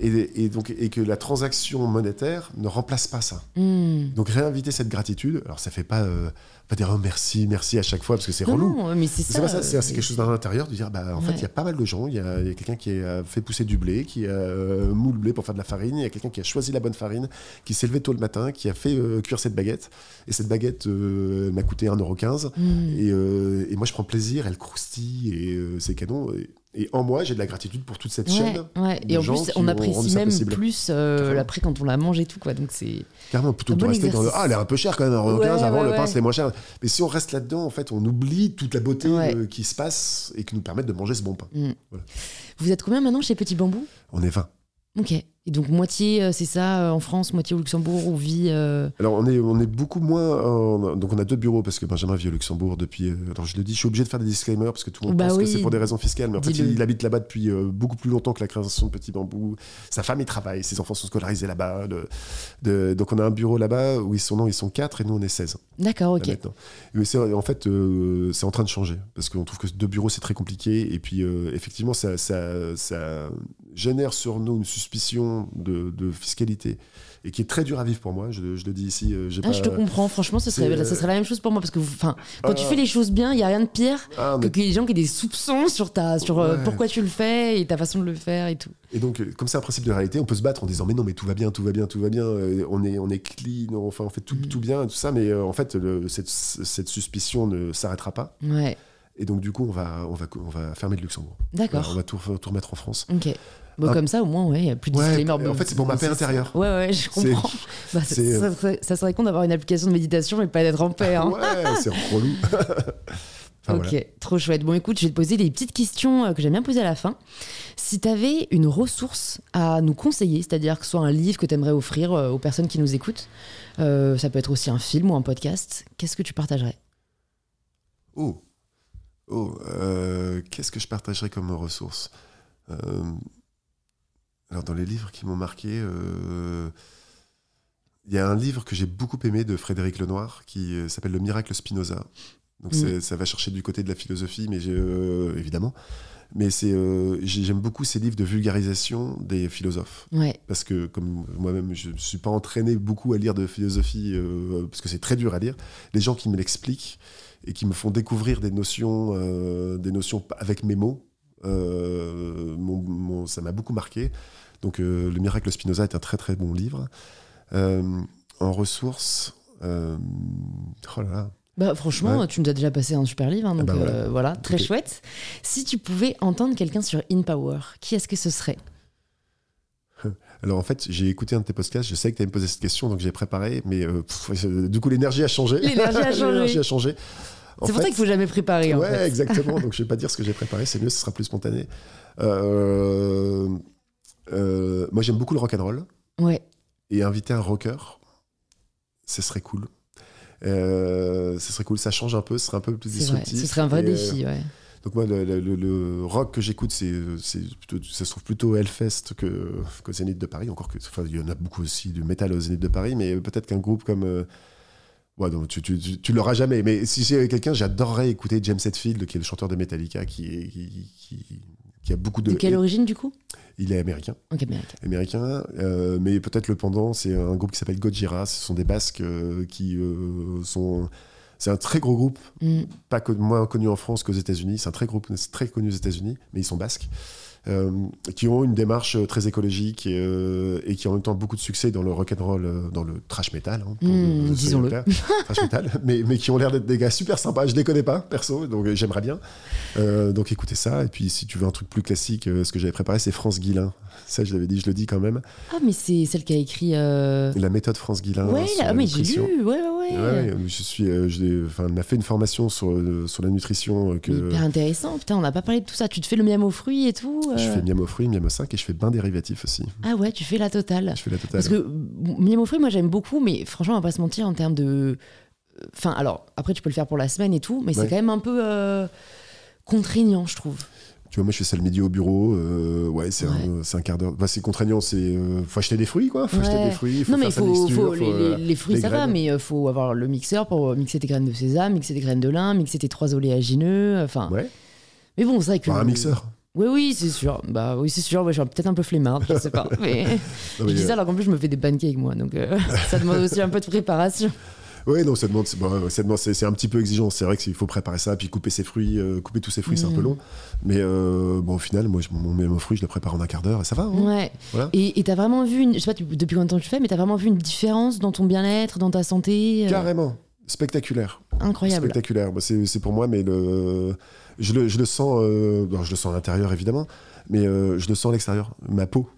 Et, donc, et que la transaction monétaire ne remplace pas ça. Mmh. Donc réinviter cette gratitude, alors ça fait pas, euh, pas dire oh, merci, merci à chaque fois parce que c'est relou. Non, mais c'est ça. C'est quelque chose dans l'intérieur de dire bah, en fait, il y a pas mal de gens. Il y a, quelqu'un qui a fait pousser du blé, qui a euh, moule le blé pour faire de la farine. Il y a quelqu'un qui a choisi la bonne farine, qui s'est levé tôt le matin, qui a fait cuire cette baguette. Et cette baguette m'a coûté 1,15€. Mmh. Et, et, moi, je prends plaisir, elle croustille et c'est canon. Et en moi, j'ai de la gratitude pour toute cette chaîne. Ouais. Et en plus, on apprécie même plus euh, l'après quand on la mange et tout. Quoi. Donc c'est Carrément, plutôt que de rester dans le Ah, elle est un peu chère quand même, avant le pain c'est moins cher. Mais si on reste là-dedans, en fait, on oublie toute la beauté euh, qui se passe et qui nous permet de manger ce bon pain. Mm. Vous êtes combien maintenant chez Petit Bambou? On est 20. Ok. Et donc moitié, euh, c'est ça, euh, en France, moitié au Luxembourg, on vit. Euh, alors on est, on est beaucoup moins. donc on a deux bureaux parce que Benjamin vit au Luxembourg depuis. alors je le dis, je suis obligé de faire des disclaimers parce que tout le monde bah pense que c'est pour des raisons fiscales, mais en fait il, habite là-bas depuis beaucoup plus longtemps que la création de Petit Bambou. Sa femme y travaille, ses enfants sont scolarisés là-bas. De, donc on a un bureau là-bas où ils sont non, ils sont quatre et nous on est 16. D'accord, ok. Mais en fait c'est en train de changer parce qu'on trouve que deux bureaux c'est très compliqué et puis effectivement ça, ça, ça génère sur nous une suspicion de, fiscalité et qui est très dur à vivre pour moi. Je, le dis ici. Euh, ah, Je te comprends. Franchement, ce serait, ça serait la même chose pour moi parce que quand tu ah. fais les choses bien, il y a rien de pire ah, que, les gens qui aient des soupçons sur ta, sur euh, pourquoi tu le fais et ta façon de le faire et tout. Et donc, euh, comme c'est un principe de réalité, on peut se battre en disant mais non, mais tout va bien, tout va bien, tout va bien. on est, on est clean, enfin on fait tout, mm. tout bien, tout ça. Mais en fait, cette, cette, suspicion ne s'arrêtera pas. Ouais. Et donc, du coup, on va, on va, on va fermer le Luxembourg. D'accord. on va tout, tout, remettre en France. Ok. Comme ça, au moins, il n'y a plus de disclaimer. En fait, c'est pour ma paix intérieure. Ouais, ouais, je comprends. Bah, ça, serait, ça, serait, con d'avoir une application de méditation et pas d'être en paix. Hein. ouais, c'est relou. ok, trop chouette. Bon, écoute, je vais te poser des petites questions euh, que j'aime bien poser à la fin. Si tu avais une ressource à nous conseiller, c'est-à-dire que ce soit un livre que tu aimerais offrir euh, aux personnes qui nous écoutent, euh, ça peut être aussi un film ou un podcast, qu'est-ce que tu partagerais? Oh, oh qu'est-ce que je partagerais comme ressource? Alors, dans les livres qui m'ont marqué, euh, il y a un livre que j'ai beaucoup aimé de Frédéric Lenoir qui euh, s'appelle Le miracle Spinoza. Donc, mm. ça va chercher du côté de la philosophie, mais euh, évidemment. Mais c'est, j'aime beaucoup ces livres de vulgarisation des philosophes. Parce que, comme moi-même, je ne suis pas entraîné beaucoup à lire de philosophie, parce que c'est très dur à lire. Les gens qui me l'expliquent et qui me font découvrir des notions, des notions avec mes mots, ça m'a beaucoup marqué. Donc euh, Le miracle Spinoza est un très très bon livre. Euh, en ressources, euh, oh là là. Bah, franchement, tu nous as déjà passé un super livre, hein, ah donc bah voilà. très chouette. Si tu pouvais entendre quelqu'un sur In Power, qui est-ce que ce serait? Alors en fait, j'ai écouté un de tes podcasts, je sais que tu allais me poser cette question, donc j'ai préparé, mais du coup l'énergie a changé. L'énergie a changé. C'est pour ça qu'il faut jamais préparer. Ouais, exactement. donc je vais pas dire ce que j'ai préparé, c'est mieux, ce sera plus spontané. Euh, euh, moi, j'aime beaucoup le rock and roll. Ouais. Et inviter un rocker, ce serait cool. Euh, ce serait cool, ça change un peu, ce serait un peu plus disruptif. Ce serait un vrai défi, ouais. Donc moi, le, le- le- le rock que j'écoute, c'est, ça se trouve plutôt Hellfest que, qu'au Zénith de Paris. Encore que, enfin, il y en a beaucoup aussi du métal au Zénith de Paris, mais peut-être qu'un groupe comme, ouais, non, tu, tu, tu, tu l'auras jamais. Mais si j'ai quelqu'un, j'adorerais écouter James Hetfield, qui est le chanteur de Metallica, qui, est, qui, qui- qui a beaucoup de. De quelle origine du coup? Il est américain Ok, américain. américain, euh, mais peut-être le pendant, c'est un groupe qui s'appelle Gojira. Ce sont des Basques euh, qui euh, sont. C'est un très gros groupe, Mm. pas co- moins connu en France qu'aux États-Unis. C'est un très groupe, c'est très connu aux États-Unis, mais ils sont basques. Euh, qui ont une démarche euh, très écologique et, euh, et qui ont en même temps beaucoup de succès dans le rock'n'roll, euh, dans le trash metal, hein, Mm, le- disons-le. trash metal, mais, mais qui ont l'air d'être des gars super sympas. Je les connais pas perso, donc j'aimerais bien. Donc écoutez ça. Et puis si tu veux un truc plus classique, ce que j'avais préparé, c'est France Guillain. Ça, je l'avais dit, je le dis quand même. Ah, mais c'est celle qui a écrit. euh, La méthode France Guillain. Ouais, ah, la mais j'ai lu. Ouais, ouais, Ouais, je suis, euh, elle m'a fait une formation sur, euh, sur la nutrition euh, que Hyper intéressant. Putain, on n'a pas parlé de tout ça. Tu te fais le miam aux fruits et tout. je fais miam aux fruits, miam aux 5 et je fais bain dérivatif aussi. Ah ouais, tu fais la totale. Je fais la totale. Parce que miam aux fruits, moi j'aime beaucoup, mais franchement, on va pas se mentir en termes de. Enfin, alors, après, tu peux le faire pour la semaine et tout, mais c'est quand même un peu contraignant, je trouve. Tu vois, moi je fais ça le midi au bureau. euh, ouais, c'est Ouais. un, quart d'heure. Bah, c'est contraignant, c'est. euh, faut acheter des fruits, quoi. Faut acheter des fruits. Faut non, mais faire sa faut, mixture, faut- faut, les, euh, les- fruits, ça va, mais il faut avoir le mixeur pour mixer tes graines de sésame, mixer tes graines de lin, mixer tes trois oléagineux. Enfin, Ouais, mais bon, c'est vrai que. par un mixeur. Oui, oui, c'est sûr. Bah oui, c'est sûr. Ouais, je suis peut-être un peu flemmarde, je sais pas. Mais Non, je dis ça alors qu'en plus, je me fais des pancakes, moi. Donc, ça demande aussi un peu de préparation. Ouais, non, ça demande, c'est- bon, ça demande- c'est un petit peu exigeant. C'est vrai qu'il faut préparer ça, puis couper ses fruits, euh, couper tous ses fruits, c'est un peu Mm. long. Mais euh, bon, au final, moi, je- mon, mon fruit, je le prépare en un quart d'heure et ça va. hein. Ouais. Voilà. Et t'as vraiment vu, une, je sais pas depuis combien de temps tu fais, mais t'as vraiment vu une différence dans ton bien-être, dans ta santé euh, Carrément, spectaculaire. Incroyable. Spectaculaire. Bah, c'est c'est pour moi, mais le, je, le, je le sens. bon, je le sens à l'intérieur, évidemment, mais je le sens à l'extérieur. Ma peau.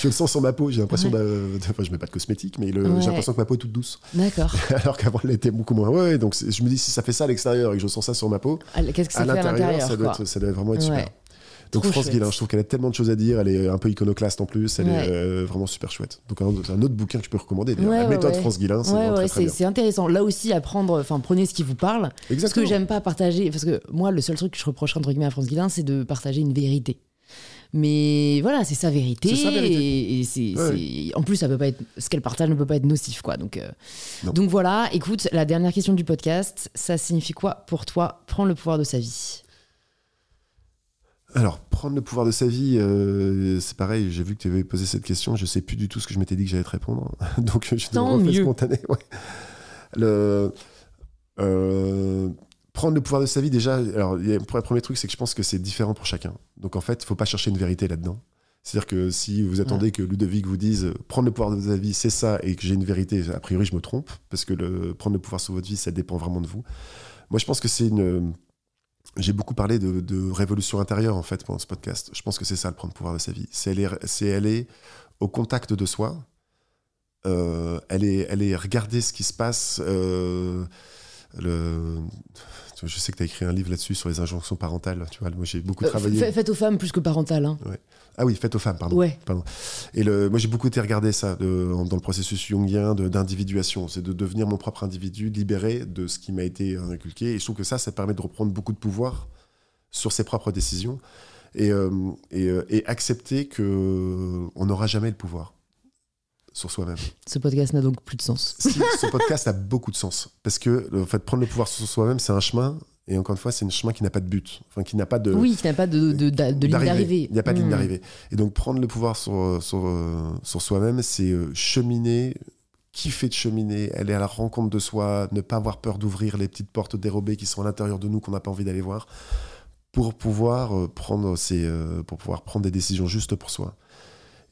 Je le sens sur ma peau. J'ai l'impression. Ouais. Enfin, je mets pas de cosmétiques, mais Ouais. j'ai l'impression que ma peau est toute douce. D'accord. Alors qu'avant, elle était beaucoup moins. Ouais, donc je me dis, si ça fait ça à l'extérieur et que je sens ça sur ma peau, Ah, Qu'est-ce que ça à l'intérieur, ça, doit quoi. être- ça doit vraiment être Ouais. super. Donc Trop France. Guillain, je trouve qu'elle a tellement de choses à dire, elle est un peu iconoclaste en plus, elle Ouais. est euh, vraiment super chouette. Donc un, un autre bouquin que je peux recommander. Ouais, la ouais, méthode. France Guillain, c'est c'est intéressant. Là aussi, à prendre, enfin, prenez ce qui vous parle. Parce que Exactement. j'aime pas partager, parce que moi, le seul truc que je reprocherais entre guillemets à France Guillain, c'est de partager une vérité. Mais voilà, c'est sa vérité. C'est sa vérité. Et, et c'est, Ouais. c'est- en plus, ça peut pas être, ce qu'elle partage ne peut pas être nocif, quoi. Donc, euh, donc voilà. Écoute, la dernière question du podcast, ça signifie quoi pour toi prendre le pouvoir de sa vie? Alors, prendre le pouvoir de sa vie, euh, c'est pareil, j'ai vu que tu avais posé cette question, je sais plus du tout ce que je m'étais dit que j'allais te répondre. Donc, je te refais spontané. ouais. Le, euh, prendre le pouvoir de sa vie, déjà, alors, le premier truc, c'est que je pense que c'est différent pour chacun. Donc, en fait, il faut pas chercher une vérité là-dedans. C'est-à-dire que si vous attendez que Ludovic vous dise euh, prendre le pouvoir de sa vie, c'est ça, et que j'ai une vérité, a priori, je me trompe, parce que le, prendre le pouvoir sur votre vie, ça dépend vraiment de vous. Moi, je pense que c'est une. J'ai beaucoup parlé de, de révolution intérieure, en fait, pendant ce podcast. Je pense que c'est ça, le prendre le pouvoir de sa vie. C'est aller, aller au contact de soi. Euh, elle est regarder ce qui se passe. euh, le... Je sais que tu as écrit un livre là-dessus sur les injonctions parentales. Tu vois, moi, j'ai beaucoup Euh, travaillé. fa- Faites aux femmes plus que parentales. Hein. Ah oui, faites aux femmes, pardon. Ouais. Pardon. Et le, moi, j'ai beaucoup été regarder ça de- dans le processus jungien d'individuation. C'est de devenir mon propre individu, libéré de ce qui m'a été inculqué. Et je trouve que ça, ça permet de reprendre beaucoup de pouvoir sur ses propres décisions et, euh, et, euh, et accepter que on n'aura jamais le pouvoir sur soi-même. Ce podcast n'a donc plus de sens. Si, ce podcast a beaucoup de sens parce que en fait, prendre le pouvoir sur soi-même, c'est un chemin. Et encore une fois, c'est un chemin qui n'a pas de but, enfin qui n'a pas de, oui, qui n'a pas de, de, de- de ligne d'arrivée. il n'y a pas de ligne Hmm. d'arrivée. Et donc prendre le pouvoir sur, sur, sur soi-même, c'est euh, cheminer, kiffer de cheminer, aller à la rencontre de soi, ne pas avoir peur d'ouvrir les petites portes dérobées qui sont à l'intérieur de nous qu'on n'a pas envie d'aller voir, pour pouvoir, euh, prendre ces, euh, pour pouvoir prendre des décisions justes pour soi.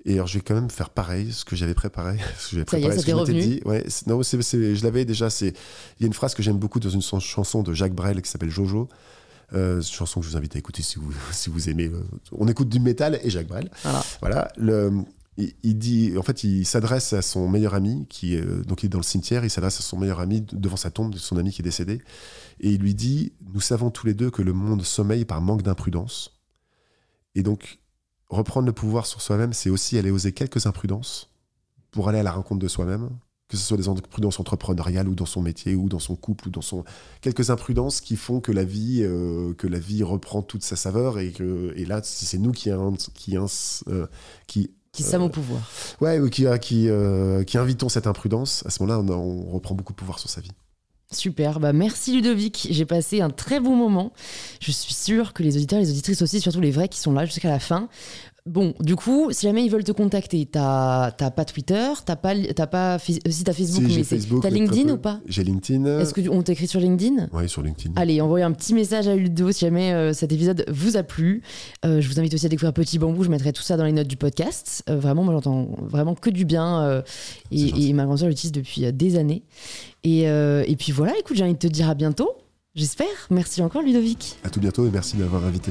Et alors, je vais quand même faire pareil, ce que j'avais préparé. Ce que j'avais est, préparé, ce que je dit. Ouais, non, c'est- c'est- je l'avais déjà. C'est, il y a une phrase que j'aime beaucoup dans une son- chanson de Jacques Brel qui s'appelle Jojo. Euh, c'est une chanson que je vous invite à écouter si vous, si vous aimez. euh, On écoute du métal et Jacques Brel. Voilà. Voilà. Le, il, il dit, en fait, il s'adresse à son meilleur ami qui est, euh, donc il est dans le cimetière. Il s'adresse à son meilleur ami devant sa tombe de son ami qui est décédé, et il lui dit Nous savons tous les deux que le monde sommeille par manque d'imprudence. Et donc, reprendre le pouvoir sur soi-même, c'est aussi aller oser quelques imprudences pour aller à la rencontre de soi-même que ce soit des imprudences entrepreneuriales ou dans son métier ou dans son couple ou dans son quelques imprudences qui font que la vie euh, que la vie reprend toute sa saveur et que et là si c'est nous qui qui euh, qui qui sommes au pouvoir. Ouais, ou qui qui qui invitons cette imprudence, à ce moment-là on, on reprend beaucoup de pouvoir sur sa vie. Super, bah merci Ludovic, j'ai passé un très bon moment. Je suis sûre que les auditeurs et les auditrices aussi, surtout les vrais qui sont là jusqu'à la fin, Bon, du coup, si jamais ils veulent te contacter, t'as pas Twitter, t'as pas, as pas, euh, si t'as Facebook, mais Facebook, t'as LinkedIn ou pas J'ai LinkedIn. Est-ce qu'on t'écrit sur LinkedIn Oui, sur LinkedIn. Allez, envoyez un petit message à Ludo si jamais euh, cet épisode vous a plu. Euh, je vous invite aussi à découvrir Petit Bambou, je mettrai tout ça dans les notes du podcast. vraiment, moi j'entends vraiment que du bien et, ma grand-sœur l'utilise depuis des années. Et, et puis voilà, écoute, j'ai envie de te dire à bientôt, j'espère. Merci encore Ludovic. À tout bientôt et merci de m'avoir invité.